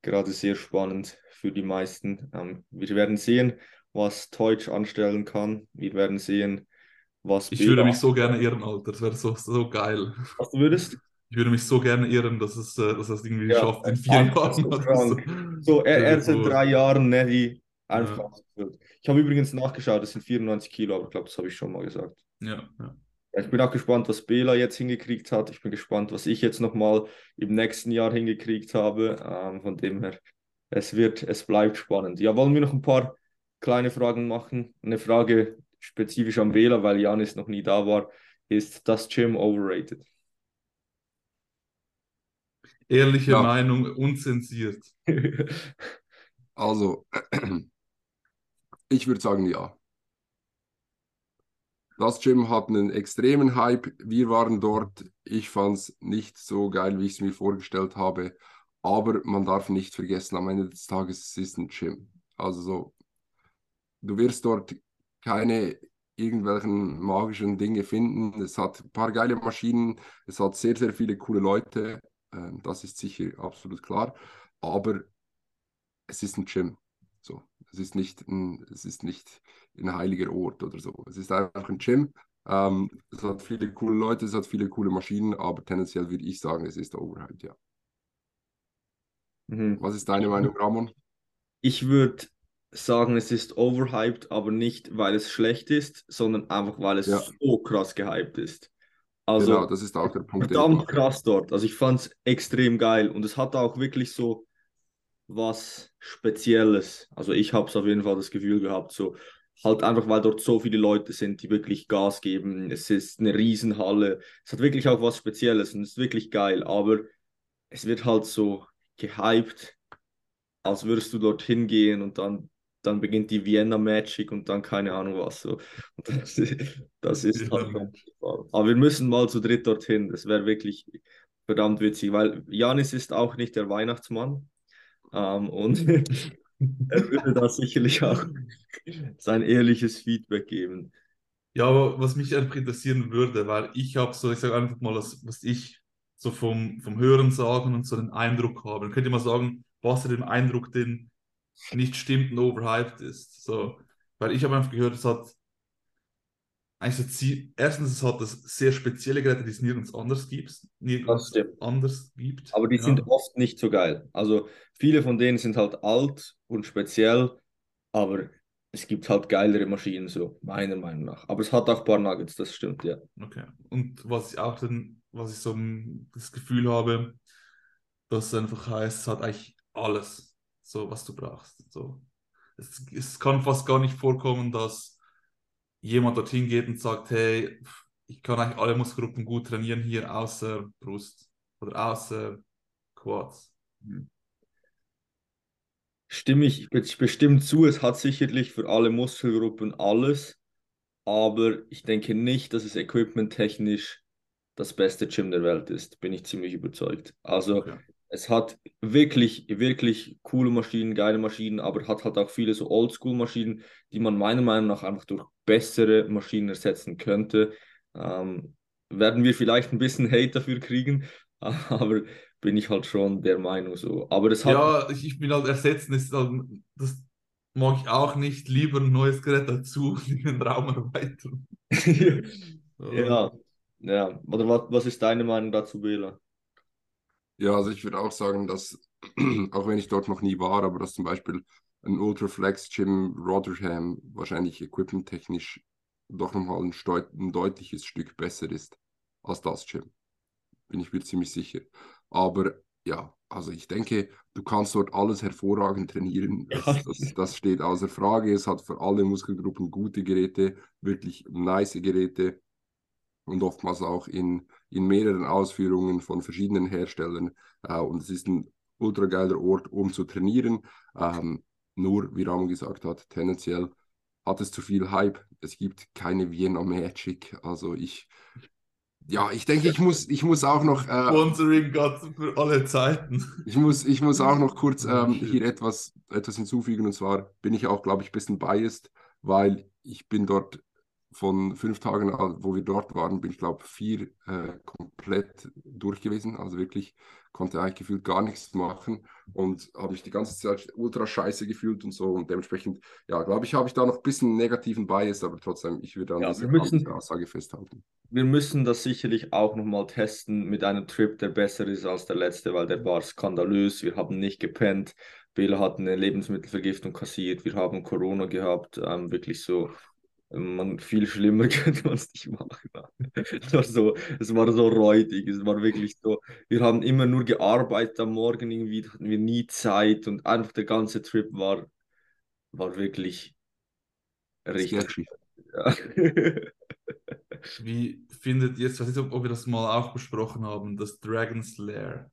gerade sehr spannend für die meisten. Ähm, wir werden sehen, was Deutsch anstellen kann. Wir werden sehen, was. Ich würde mich so gerne irren, Alter. Das wäre so, so geil. Was du würdest? Ich würde mich so gerne irren, dass es, äh, dass es irgendwie ja, schafft in vier Jahren. So, so, er, er seit drei Jahren, ne, die einfach. Ja. Ich habe übrigens nachgeschaut, das sind 94 Kilo, aber ich glaube, das habe ich schon mal gesagt. Ja, ja. Ich bin auch gespannt, was Bela jetzt hingekriegt hat. Ich bin gespannt, was ich jetzt nochmal im nächsten Jahr hingekriegt habe. Ähm, von dem her, es wird, es bleibt spannend. Ja, wollen wir noch ein paar kleine Fragen machen? Eine Frage spezifisch an Bela, weil Janis noch nie da war. Ist das Gym overrated? Ehrliche ja. Meinung, unzensiert. *laughs* also, *clears throat* ich würde sagen ja. Das Gym hat einen extremen Hype. Wir waren dort. Ich fand es nicht so geil, wie ich es mir vorgestellt habe. Aber man darf nicht vergessen, am Ende des Tages es ist ein Gym. Also so, du wirst dort keine irgendwelchen magischen Dinge finden. Es hat ein paar geile Maschinen, es hat sehr, sehr viele coole Leute. Ähm, das ist sicher absolut klar. Aber es ist ein Gym. Es ist nicht ein, es ist nicht ein heiliger Ort oder so. Es ist einfach ein Gym. Ähm, es hat viele coole Leute, es hat viele coole Maschinen, aber tendenziell würde ich sagen, es ist overhyped, ja. Mhm. Was ist deine Meinung, Ramon? Ich würde sagen, es ist overhyped, aber nicht, weil es schlecht ist, sondern einfach, weil es Ja. so krass gehypt ist. Also genau, das ist auch der Punkt, verdammt krass dort. Also ich fand es extrem geil und es hat auch wirklich so was Spezielles. Also ich habe es auf jeden Fall das Gefühl gehabt, so halt einfach, weil dort so viele Leute sind, die wirklich Gas geben. Es ist eine Riesenhalle. Es hat wirklich auch was Spezielles und es ist wirklich geil, aber es wird halt so gehypt, als würdest du dorthin gehen und dann, dann beginnt die Vienna Magic und dann keine Ahnung was. So. Das, *laughs* das ist halt. Aber wir müssen mal zu dritt dorthin. Das wäre wirklich verdammt witzig, weil Janis ist auch nicht der Weihnachtsmann. Ähm, und *laughs* er würde da sicherlich auch sein ehrliches Feedback geben. Ja, aber was mich einfach interessieren würde, weil ich habe so, ich sage einfach mal, das, was ich so vom, vom Hören sagen und so den Eindruck habe. Dann könnt ihr mal sagen, was ihr dem Eindruck, den nicht stimmt und overhyped ist. So, weil ich habe einfach gehört, es hat so Ziel, erstens, es hat das sehr spezielle Geräte, die es nirgends anders gibt, nirgends anders gibt. Aber die Ja. sind oft nicht so geil. Also viele von denen sind halt alt und speziell, aber es gibt halt geilere Maschinen, so meiner Meinung nach. Aber es hat auch ein paar Nuggets, das stimmt, ja. Okay. Und was ich auch dann, was ich so das Gefühl habe, dass es einfach heißt, es hat eigentlich alles, so was du brauchst. So. Es, es kann fast gar nicht vorkommen, dass jemand dorthin geht und sagt, hey, ich kann eigentlich alle Muskelgruppen gut trainieren hier, außer Brust oder außer Quads. Stimme ich be- bestimmt zu, es hat sicherlich für alle Muskelgruppen alles, aber ich denke nicht, dass es equipmenttechnisch das beste Gym der Welt ist, bin ich ziemlich überzeugt. Also Okay. Es hat wirklich, wirklich coole Maschinen, geile Maschinen, aber hat halt auch viele so Oldschool-Maschinen, die man meiner Meinung nach einfach durch bessere Maschinen ersetzen könnte. Ähm, werden wir vielleicht ein bisschen Hate dafür kriegen, *laughs* aber bin ich halt schon der Meinung so. Aber es hat Ja, ich, bin halt ersetzen, ist halt, das mag ich auch nicht. Lieber ein neues Gerät dazu, *laughs* in den Raum erweitern. *laughs* Ja, ja. Oder was, was ist deine Meinung dazu, Bela? Ja, also ich würde auch sagen, dass, *clears throat* auch wenn ich dort noch nie war, aber dass zum Beispiel ein Ultraflex Gym Rotherham wahrscheinlich equipmenttechnisch doch nochmal ein, ein deutliches Stück besser ist als das Gym. Bin ich mir ziemlich sicher. Aber ja, also ich denke, du kannst dort alles hervorragend trainieren. *laughs* Das, das, das steht außer Frage. Es hat für alle Muskelgruppen gute Geräte, wirklich nice Geräte und oftmals auch in, in mehreren Ausführungen von verschiedenen Herstellern. Äh, und es ist ein ultra geiler Ort, um zu trainieren. Ähm, nur, wie Ramon gesagt hat, tendenziell hat es zu viel Hype. Es gibt keine Vienna Magic. Also ich, ja, ich denke, ich muss, ich muss auch noch, äh, Sponsoring Gott für alle Zeiten. ich muss, ich muss auch noch kurz *laughs* ähm, hier etwas, etwas hinzufügen. Und zwar bin ich auch, glaube ich, ein bisschen biased, weil ich bin dort von fünf Tagen, äh, wo wir dort waren, bin ich, glaube vier äh, komplett durch gewesen. Also wirklich konnte eigentlich gefühlt gar nichts machen und habe mich die ganze Zeit ultra scheiße gefühlt und so. Und dementsprechend, ja, glaube ich, habe ich da noch ein bisschen negativen Bias, aber trotzdem, ich würde an Ja, dieser, müssen- Aussage festhalten. Wir müssen das sicherlich auch nochmal testen mit einem Trip, der besser ist als der letzte, weil der war skandalös. Wir haben nicht gepennt. Bela hat eine Lebensmittelvergiftung kassiert. Wir haben Corona gehabt. Ähm, wirklich so, man, viel schlimmer *laughs* könnte man es nicht machen. Es war so, es war so räudig. Es war wirklich so, wir haben immer nur gearbeitet am Morgen irgendwie, hatten wir nie Zeit und einfach der ganze Trip war, war wirklich richtig. Ja. Wie findet ihr, ich weiß nicht, ob wir das mal auch besprochen haben, das Dragon's Lair.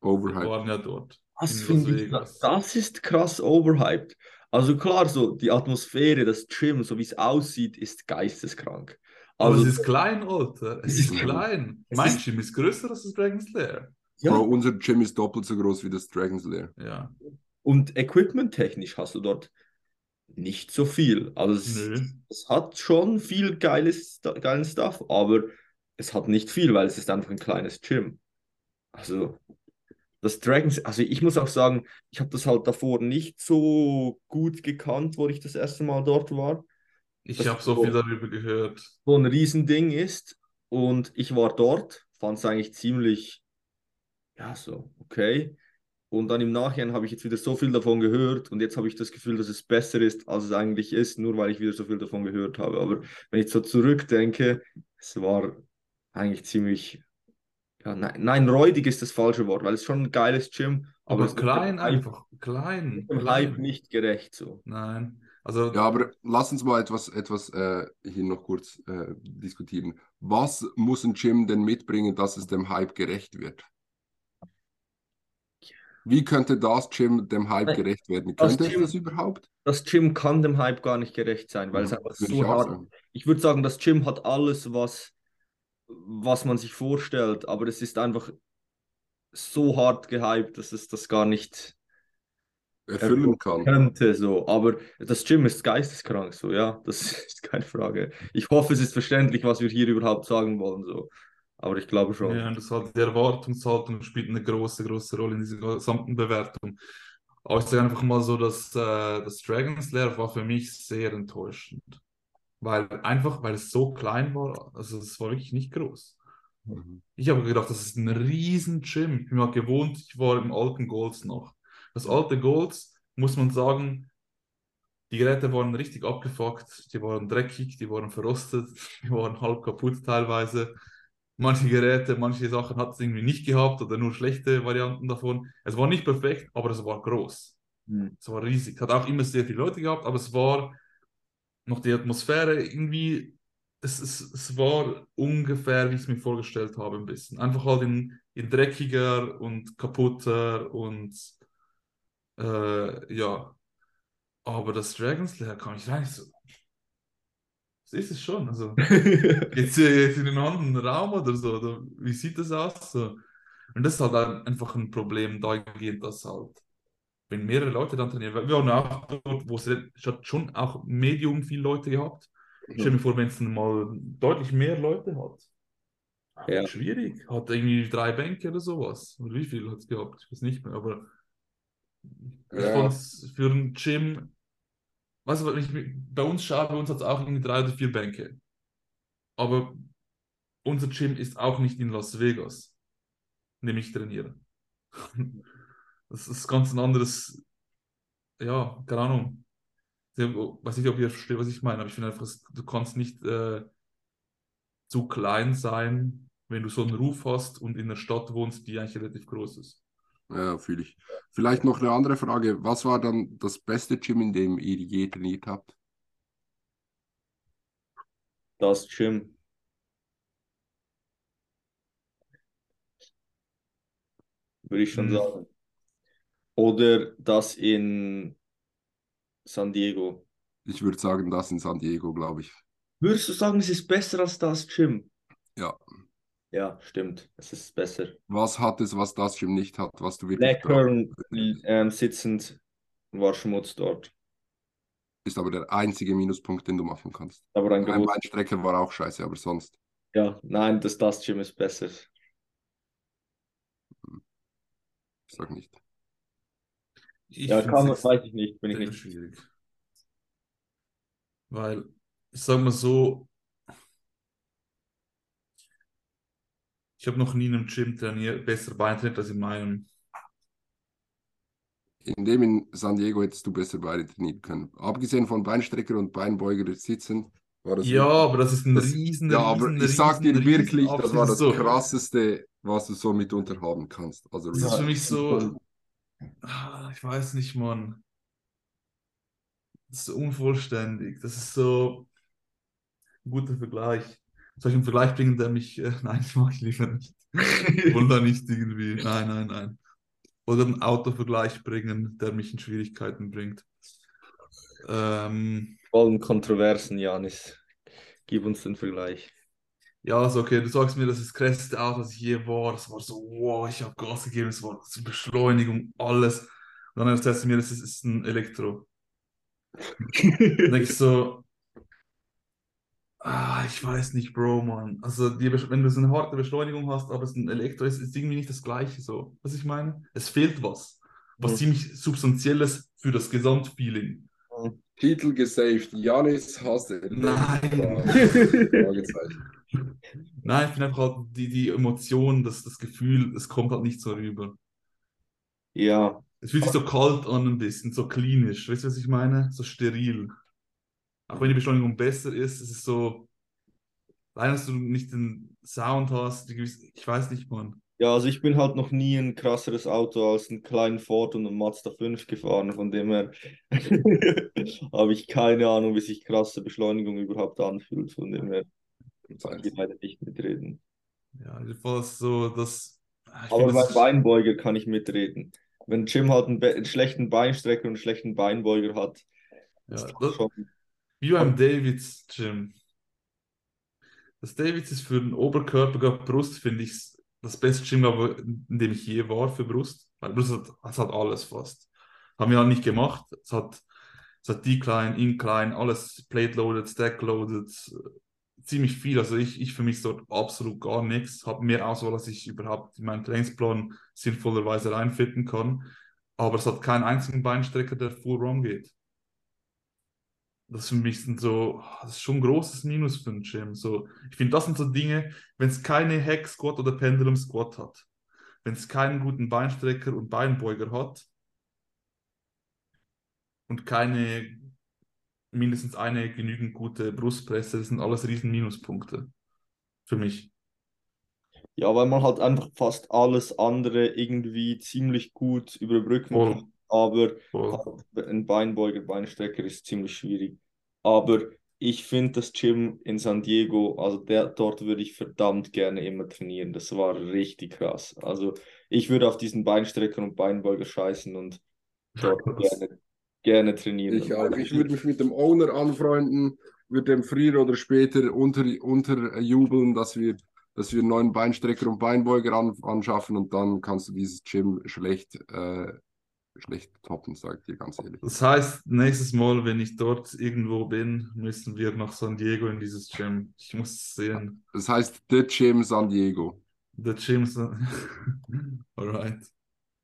Wir Overhyped. waren ja dort. Das ich, das ist krass overhyped. Also klar, so die Atmosphäre, das Gym, so wie es aussieht, ist geisteskrank. Aber Also, es ist klein, Alter. Es Es ist ist- klein. es Mein ist- Gym ist größer als das Dragon's Lair. ja, Bro, unser Gym ist doppelt so groß wie das Dragon's Lair. Ja. und equipment-technisch hast du dort nicht so viel. Also es, es hat schon viel geiles, geilen Stuff, aber es hat nicht viel, weil es ist einfach ein kleines Gym. Also das Dragons, also ich muss auch sagen, ich habe das halt davor nicht so gut gekannt, wo ich das erste Mal dort war. Ich habe so so- viel darüber gehört. so ein Riesending ist. Und ich war dort, fand es eigentlich ziemlich, ja, so, okay. Und dann im Nachhinein habe ich jetzt wieder so viel davon gehört und jetzt habe ich das Gefühl, dass es besser ist, als es eigentlich ist, nur weil ich wieder so viel davon gehört habe. Aber wenn ich so zurückdenke, es war eigentlich ziemlich, ja, nein, nein, räudig ist das falsche Wort, weil es schon ein geiles Gym, Aber es wird klein Hype- einfach. Klein. dem Hype nicht gerecht so. Nein. Also, Ja, aber lass uns mal etwas, etwas äh, hier noch kurz äh, diskutieren. Was muss ein Gym denn mitbringen, dass es dem Hype gerecht wird? Wie könnte das Gym dem Hype Nein, gerecht werden? das Könnte es Gym- das überhaupt? Das Gym kann dem Hype gar nicht gerecht sein, weil es Mhm, einfach so hart. Ich würde sagen, das Gym hat alles, was, was man sich vorstellt, aber es ist einfach so hart gehypt, dass es das gar nicht Erfüllen kann. könnte. So. Aber das Gym ist geisteskrank, so, ja, *laughs* das ist keine Frage. Ich hoffe, es ist verständlich, was wir hier überhaupt sagen wollen, so. Aber ich glaube schon. Ja, das halt die Erwartungshaltung spielt eine große, große Rolle in dieser gesamten Bewertung. Aber ich sage einfach mal so, dass äh, das Dragon's Lair war für mich sehr enttäuschend. Weil einfach, weil es so klein war, also es war wirklich nicht groß. Mhm. Ich habe gedacht, das ist ein riesen Gym. Ich bin mal gewohnt, ich war im alten Golds noch. Das alte Golds, muss man sagen, die Geräte waren richtig abgefuckt, die waren dreckig, die waren verrostet, *laughs* die waren halb kaputt teilweise. Manche Geräte, manche Sachen hat es irgendwie nicht gehabt oder nur schlechte Varianten davon. Es war nicht perfekt, aber es war groß. Hm. Es war riesig. Hat auch immer sehr viele Leute gehabt, aber es war noch die Atmosphäre irgendwie, es, es, es war ungefähr, wie ich es mir vorgestellt habe, ein bisschen. Einfach halt in, in dreckiger und kaputter und äh, ja. Aber das Dragon's Lair kam ich rein, so. Das ist es schon. Also, *laughs* jetzt, äh, jetzt in einen anderen Raum oder so. Oder wie sieht das aus? So. Und das ist halt ein- einfach ein Problem dahingehend, dass halt, wenn mehrere Leute dann trainieren, weil wir waren auch dort, wo es hat schon auch medium viele Leute gehabt. Stell mir vor, wenn es mal deutlich mehr Leute hat. Ja. Wird Schwierig. Hat irgendwie drei Bänke oder sowas. Oder wie viel hat es gehabt? Ich weiß nicht mehr, aber ich Ja. fand es für ein Gym, weißt du, ich bei uns schaue, bei uns hat es auch irgendwie drei oder vier Bänke. Aber unser Gym ist auch nicht in Las Vegas, in dem ich trainiere. *laughs* Das ist ganz ein anderes, ja, keine Ahnung. Ich weiß nicht, ob ihr versteht, was ich meine, aber ich finde einfach, du kannst nicht äh, zu klein sein, wenn du so einen Ruf hast und in einer Stadt wohnst, die eigentlich relativ groß ist. Ja, fühle ich. Vielleicht noch eine andere Frage. Was war dann das beste Gym, in dem ihr je trainiert habt? Das Gym. Würde ich schon Hm. sagen. Oder das in San Diego. Ich würde sagen, das in San Diego, glaube ich. Würdest du sagen, es ist besser als das Gym? Ja. Ja, stimmt. Es ist besser. Was hat es, was das Gym nicht hat, was du wirklich brauchst? ähm, sitzend war Schmutz dort. Ist aber der einzige Minuspunkt, den du machen kannst. Aber ein. Beinstrecker war auch scheiße, aber sonst. Ja, nein, das, das Gym ist besser. Ich sag nicht. Ich Ja, kann, es weiß ich nicht, bin ich nicht. schwierig. Weil, ich sag mal so, ich habe noch nie in einem Gym trainiert, besser Bein trainiert als in meinem. In dem in San Diego hättest du besser Beine trainieren können. Abgesehen von Beinstrecker und Beinbeuger sitzen, war das Ja, aber das ist ein das, riesen, ja, aber riesen, ich sag dir riesen, wirklich, riesen das war das. So, krasseste, was du so mitunter haben kannst. Also Das ist für mich so, ich weiß nicht, Mann. Das ist so unvollständig. Das ist so ein guter Vergleich. Soll ich einen Vergleich bringen, der mich, äh, *laughs* nein, ich mag ich lieber nicht. Da nicht irgendwie, nein, nein, nein. Oder einen Autovergleich bringen, der mich in Schwierigkeiten bringt. Ähm, Vollen Kontroversen, Janis. Gib uns den Vergleich. Ja, also okay, du sagst mir, das ist das krasseste Auto, das ich je war. Das war so, wow, ich habe Gas gegeben, es war so Beschleunigung, alles. Und dann erzählst du mir, das ist, ist ein Elektro. Dann denke ich so, ah, ich weiß nicht, Bro, Mann. Also, die, wenn du so eine harte Beschleunigung hast, aber es ist ein Elektro ist, ist irgendwie nicht das Gleiche so. Was ich meine? Es fehlt was. Was Mhm. ziemlich Substanzielles für das Gesamtfeeling. Titel gesaved. Janis hasst. Nein. Nein, ich finde einfach halt die, die Emotion, das, das Gefühl, es kommt halt nicht so rüber. Ja, Es fühlt sich so kalt an ein bisschen, so klinisch. Weißt du, was ich meine? So steril. Auch wenn die Beschleunigung besser ist, es ist so, allein, dass du nicht den Sound hast, gewisse, ich weiß nicht, Mann. ja, also ich bin halt noch nie ein krasseres Auto als einen kleinen Ford und einen Mazda 5 gefahren, von dem her *laughs* habe ich keine Ahnung, wie sich krasse Beschleunigung überhaupt anfühlt, von dem her ich leider nicht mitreden. Ja, jedenfalls so, das. ah, Aber bei das Beinbeuger kann ich mitreden. Wenn Jim halt einen, einen schlechten Beinstrecker und einen schlechten Beinbeuger hat, ja, ist das das, schon wie beim Davids Gym. Das Davids ist für den Oberkörper, gerade Brust, finde ich das beste Gym, glaube ich, in dem ich je war für Brust. Weil Brust hat, es hat alles fast. Haben wir halt nicht gemacht. Es hat, es hat Decline, Incline, alles Plate loaded, Stack loaded, ziemlich viel. Also ich, ich für mich dort absolut gar nichts. Habe mehr Auswahl, als ich überhaupt in meinen Trainingsplan sinnvollerweise reinfitten kann. Aber es hat keinen einzigen Beinstrecker, der full wrong geht. Das ist für mich so, das ist schon ein großes Minus für den Gym. So, ich finde, das sind so Dinge, wenn es keine Hack Squat oder Pendulum Squat hat, wenn es keinen guten Beinstrecker und Beinbeuger hat und keine mindestens eine genügend gute Brustpresse, das sind alles riesen Minuspunkte für mich. Ja, weil man halt einfach fast alles andere irgendwie ziemlich gut überbrücken Voll. kann. Aber halt ein Beinbeuger, Beinstrecker ist ziemlich schwierig. Aber ich finde das Gym in San Diego, also der, dort würde ich verdammt gerne immer trainieren. Das war richtig krass. Also ich würde auf diesen Beinstrecker und Beinbeuger scheißen und dort *laughs* gerne, gerne trainieren. Ich auch. Ich würde mich mit dem Owner anfreunden, würde dem früher oder später unter, unterjubeln, dass wir, dass wir einen neuen Beinstrecker und Beinbeuger an, anschaffen und dann kannst du dieses Gym schlecht, äh, schlecht toppen, sag ich dir ganz ehrlich. Das heißt, nächstes Mal, wenn ich dort irgendwo bin, müssen wir nach San Diego in dieses Gym. Ich muss es sehen. Das heißt The Gym San Diego. Der Gym ist. *laughs* Alright.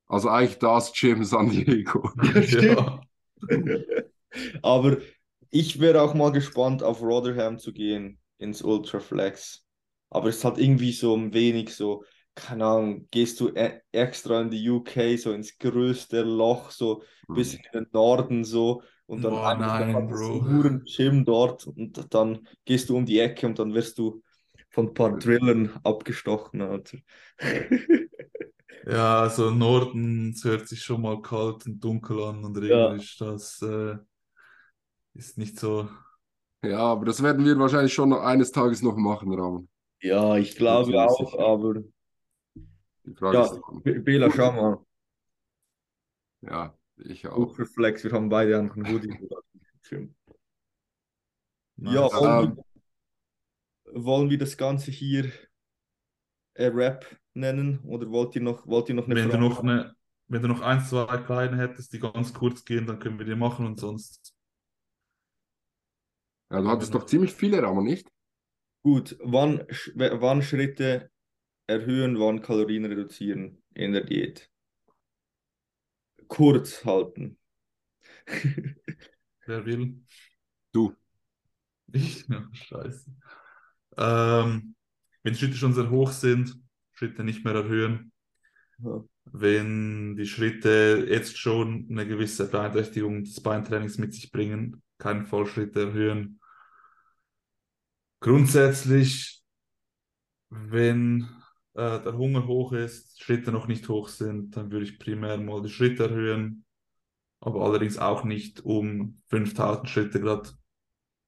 Also eigentlich das Gym San Diego. *laughs* Ja. *laughs* Aber ich wäre auch mal gespannt, auf Rotherham zu gehen, ins Ultraflex. Aber es ist halt irgendwie so ein wenig so, keine Ahnung, gehst du e extra in die UK, so ins größte Loch, so bis in den Norden so und dann Boah, nein, dann nur ein Gym dort und dann gehst du um die Ecke und dann wirst du von ein paar Drillern abgestochen, Alter. *laughs* Ja, also Norden, es hört sich schon mal kalt und dunkel an und regnerisch. Das äh, ist nicht so. Ja, aber das werden wir wahrscheinlich schon noch eines Tages noch machen, Ramon. Ja, ich glaube ziemlich auch, sicher. aber Die Frage ja, ist, Bela, schau mal. Ja, ich auch. Ultraflex, wir haben beide einfach einen Hoodie. Ja, Nice. wollen wir, wollen wir das Ganze hier äh, Rap nennen oder wollt ihr noch, wollt ihr noch eine Wenn du Frage noch eine, wenn du noch ein, zwei kleine hättest, die ganz kurz gehen, dann können wir die machen und sonst. Ja, du hattest doch ziemlich viele, Ramon, nicht? Gut, wann, wann Schritte erhöhen, wann Kalorien reduzieren in der Diät? Kurz halten. *laughs* Wer will? Du. Ich? Ja, *laughs* scheiße. Ähm, wenn die Schritte schon sehr hoch sind, Schritte nicht mehr erhöhen. Ja. Wenn die Schritte jetzt schon eine gewisse Beeinträchtigung des Beintrainings mit sich bringen, keinen Vollschritte erhöhen. Grundsätzlich, wenn äh, der Hunger hoch ist, Schritte noch nicht hoch sind, dann würde ich primär mal die Schritte erhöhen, aber allerdings auch nicht um 5000 Schritte gerade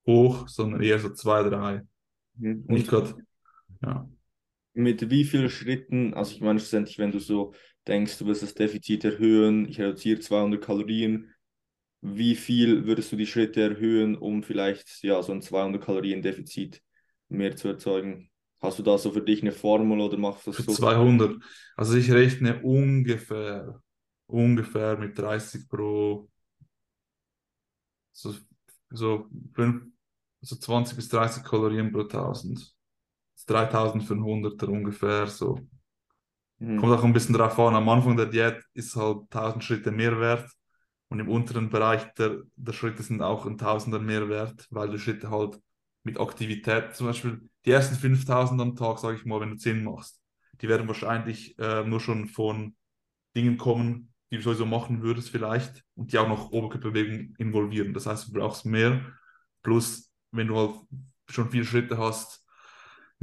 hoch, sondern eher so zwei, drei. Mhm. Nicht Und gerade, ja. Mit wie vielen Schritten, also ich meine schlussendlich, wenn du so denkst, du willst das Defizit erhöhen, ich reduziere 200 Kalorien, wie viel würdest du die Schritte erhöhen, um vielleicht ja so ein 200 Kalorien Defizit mehr zu erzeugen? Hast du da so für dich eine Formel oder machst du das Für so? 200. Also ich rechne ungefähr, ungefähr mit 30 pro, so, so, fünf, so 20 bis 30 Kalorien pro 1000. 3500 ungefähr so. Mhm. Kommt auch ein bisschen drauf an. Am Anfang der Diät ist halt 1000 Schritte mehr wert und im unteren Bereich der, der Schritte sind auch ein Tausender mehr wert, weil du Schritte halt mit Aktivität, zum Beispiel die ersten 5000 am Tag, sage ich mal, wenn du 10 machst, die werden wahrscheinlich äh, nur schon von Dingen kommen, die du sowieso machen würdest vielleicht und die auch noch Oberkörperbewegung involvieren. Das heißt, du brauchst mehr. Plus, wenn du halt schon viele Schritte hast,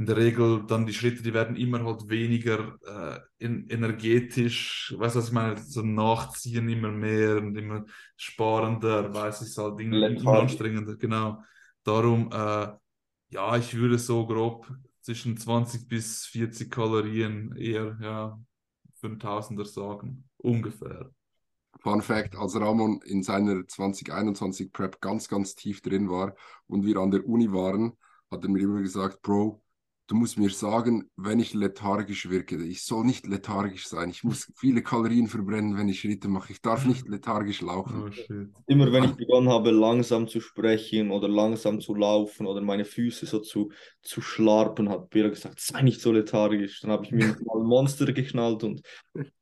in der Regel dann die Schritte, die werden immer halt weniger äh, in, energetisch, weißt du, was ich meine, so nachziehen immer mehr und immer sparender, weiß ich halt, immer, immer anstrengender, genau. Darum, äh, ja, ich würde so grob zwischen 20 bis 40 Kalorien eher, ja, für einen Tausender sagen, ungefähr. Fun Fact, als Ramon in seiner 2021 Prep ganz, ganz tief drin war und wir an der Uni waren, hat er mir immer gesagt, Bro, du musst mir sagen, wenn ich lethargisch wirke. Ich soll nicht lethargisch sein. Ich muss *laughs* viele Kalorien verbrennen, wenn ich Schritte mache. Ich darf nicht *laughs* lethargisch laufen. Oh, Immer wenn ich begonnen habe, langsam zu sprechen oder langsam zu laufen oder meine Füße so zu, zu schlarpen, hat Bela gesagt, sei nicht so lethargisch. Dann habe ich mir mal ein Monster geknallt und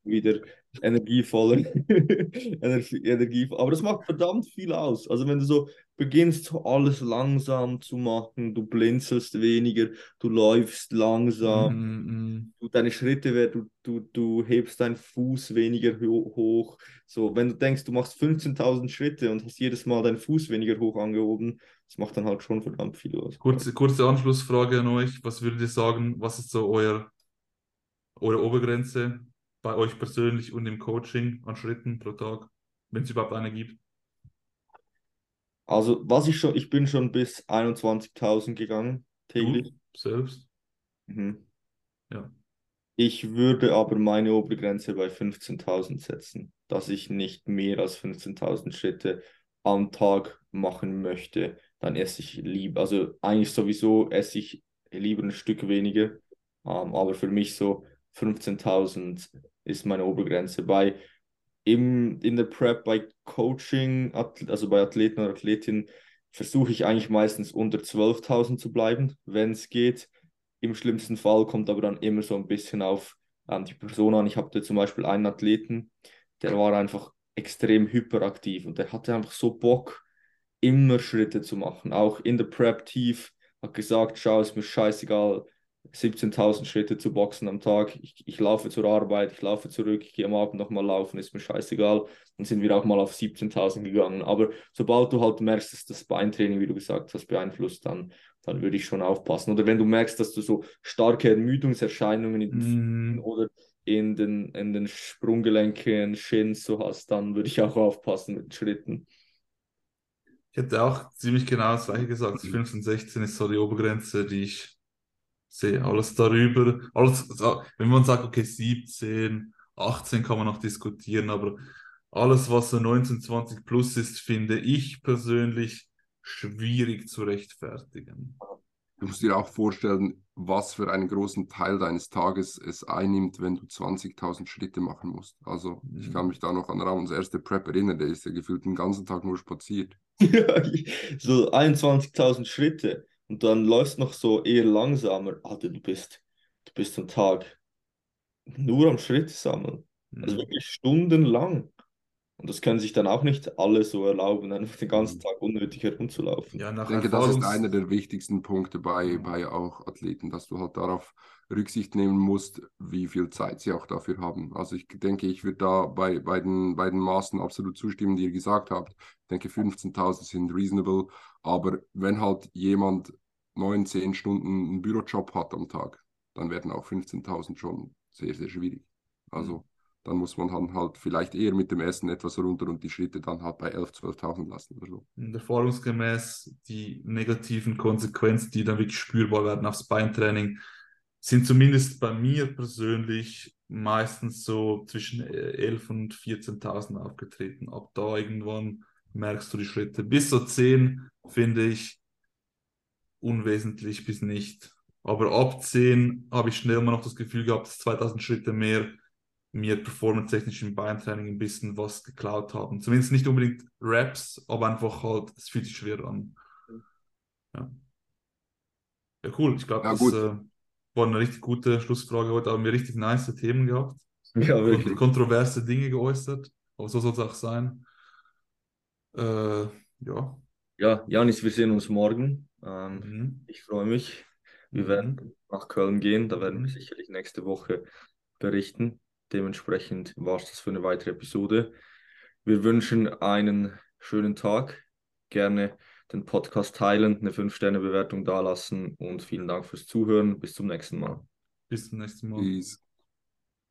wieder energievoller. *laughs* Energie, Energie, aber das macht verdammt viel aus. Also wenn du so beginnst, alles langsam zu machen, du blinzelst weniger, du läufst langsam, mm, mm. Du, deine Schritte, du, du, du hebst deinen Fuß weniger ho hoch. So, wenn du denkst, du machst 15.000 Schritte und hast jedes Mal deinen Fuß weniger hoch angehoben, das macht dann halt schon verdammt viel aus. Kurze, kurze Anschlussfrage an euch. Was würdet ihr sagen, was ist so euer, eure Obergrenze bei euch persönlich und im Coaching an Schritten pro Tag, wenn es überhaupt eine gibt? Also, was ich schon, ich bin schon bis 21.000 gegangen täglich. Du selbst? Mhm. Ja. Ich würde aber meine Obergrenze bei 15.000 setzen, dass ich nicht mehr als 15.000 Schritte am Tag machen möchte. Dann esse ich lieber, also eigentlich sowieso esse ich lieber ein Stück weniger, ähm, aber für mich so 15.000 ist meine Obergrenze. Bei im, in der Prep, bei Coaching, also bei Athleten oder Athletinnen, versuche ich eigentlich meistens unter 12.000 zu bleiben, wenn es geht. Im schlimmsten Fall kommt aber dann immer so ein bisschen auf ähm, die Person an. Ich hatte zum Beispiel einen Athleten, der war einfach extrem hyperaktiv und der hatte einfach so Bock, immer Schritte zu machen. Auch in der Prep tief, hat gesagt, schau, ist mir scheißegal, 17.000 Schritte zu boxen am Tag. Ich, ich laufe zur Arbeit, ich laufe zurück, ich gehe am Abend nochmal laufen, ist mir scheißegal. Dann sind wir auch mal auf 17.000 gegangen. Aber sobald du halt merkst, dass das Beintraining, wie du gesagt hast, beeinflusst, dann, dann würde ich schon aufpassen. Oder wenn du merkst, dass du so starke Ermüdungserscheinungen in den Füßen Mm. oder in den, in den Sprunggelenken, Shins so hast, dann würde ich auch aufpassen mit den Schritten. Ich hätte auch ziemlich genau das gleiche gesagt. 15, 16 ist so die Obergrenze, die ich sehe. Alles darüber, alles, wenn man sagt, okay, 17, 18 kann man noch diskutieren, aber alles, was so 19, 20 plus ist, finde ich persönlich schwierig zu rechtfertigen. Du musst dir auch vorstellen, was für einen großen Teil deines Tages es einnimmt, wenn du 20.000 Schritte machen musst. Also ich kann mich da noch an Ramons erste Prep erinnern, der ist ja gefühlt den ganzen Tag nur spaziert. *laughs* so 21.000 Schritte und dann läufst noch so eher langsamer. Alter, du bist, du bist am Tag nur am Schritt sammeln. Also Mhm. wirklich stundenlang. Und das können sich dann auch nicht alle so erlauben, einfach den ganzen Mhm. Tag unnötig herumzulaufen. Ja, nach Ich denke, das ist einer der wichtigsten Punkte bei, Mhm. bei auch Athleten, dass du halt darauf Rücksicht nehmen musst, wie viel Zeit sie auch dafür haben. Also ich denke, ich würde da bei, bei, den, bei den Maßen absolut zustimmen, die ihr gesagt habt. Ich denke, 15.000 sind reasonable, aber wenn halt jemand neun, zehn Stunden einen Bürojob hat am Tag, dann werden auch 15.000 schon sehr, sehr schwierig. Also dann muss man dann halt vielleicht eher mit dem Essen etwas runter und die Schritte dann halt bei 11.000, 12.000 lassen oder so. Und erfahrungsgemäß die negativen Konsequenzen, die dann wirklich spürbar werden aufs Beintraining, sind zumindest bei mir persönlich meistens so zwischen 11.000 und 14.000 aufgetreten. Ab da irgendwann merkst du die Schritte. Bis so 10 finde ich unwesentlich bis nicht. Aber ab 10 habe ich schnell mal noch das Gefühl gehabt, dass 2000 Schritte mehr mir performance-technisch im Beintraining ein bisschen was geklaut haben. Zumindest nicht unbedingt Raps, aber einfach halt, es fühlt sich schwer an. Ja, ja cool. Ich glaube, Ja, das äh, war eine richtig gute Schlussfrage. Heute haben wir richtig nice Themen gehabt. Ja, wirklich. kontroverse Dinge geäußert. Aber so soll es auch sein. Äh, ja. Ja, Janis, wir sehen uns morgen. Ähm, Mhm. ich freue mich. Wir Mhm. werden nach Köln gehen. Da werden wir Mhm. sicherlich nächste Woche berichten. Dementsprechend war es das für eine weitere Episode. Wir wünschen einen schönen Tag. Gerne den Podcast teilen, eine 5-Sterne-Bewertung dalassen und vielen Dank fürs Zuhören. Bis zum nächsten Mal. Bis zum nächsten Mal. Peace.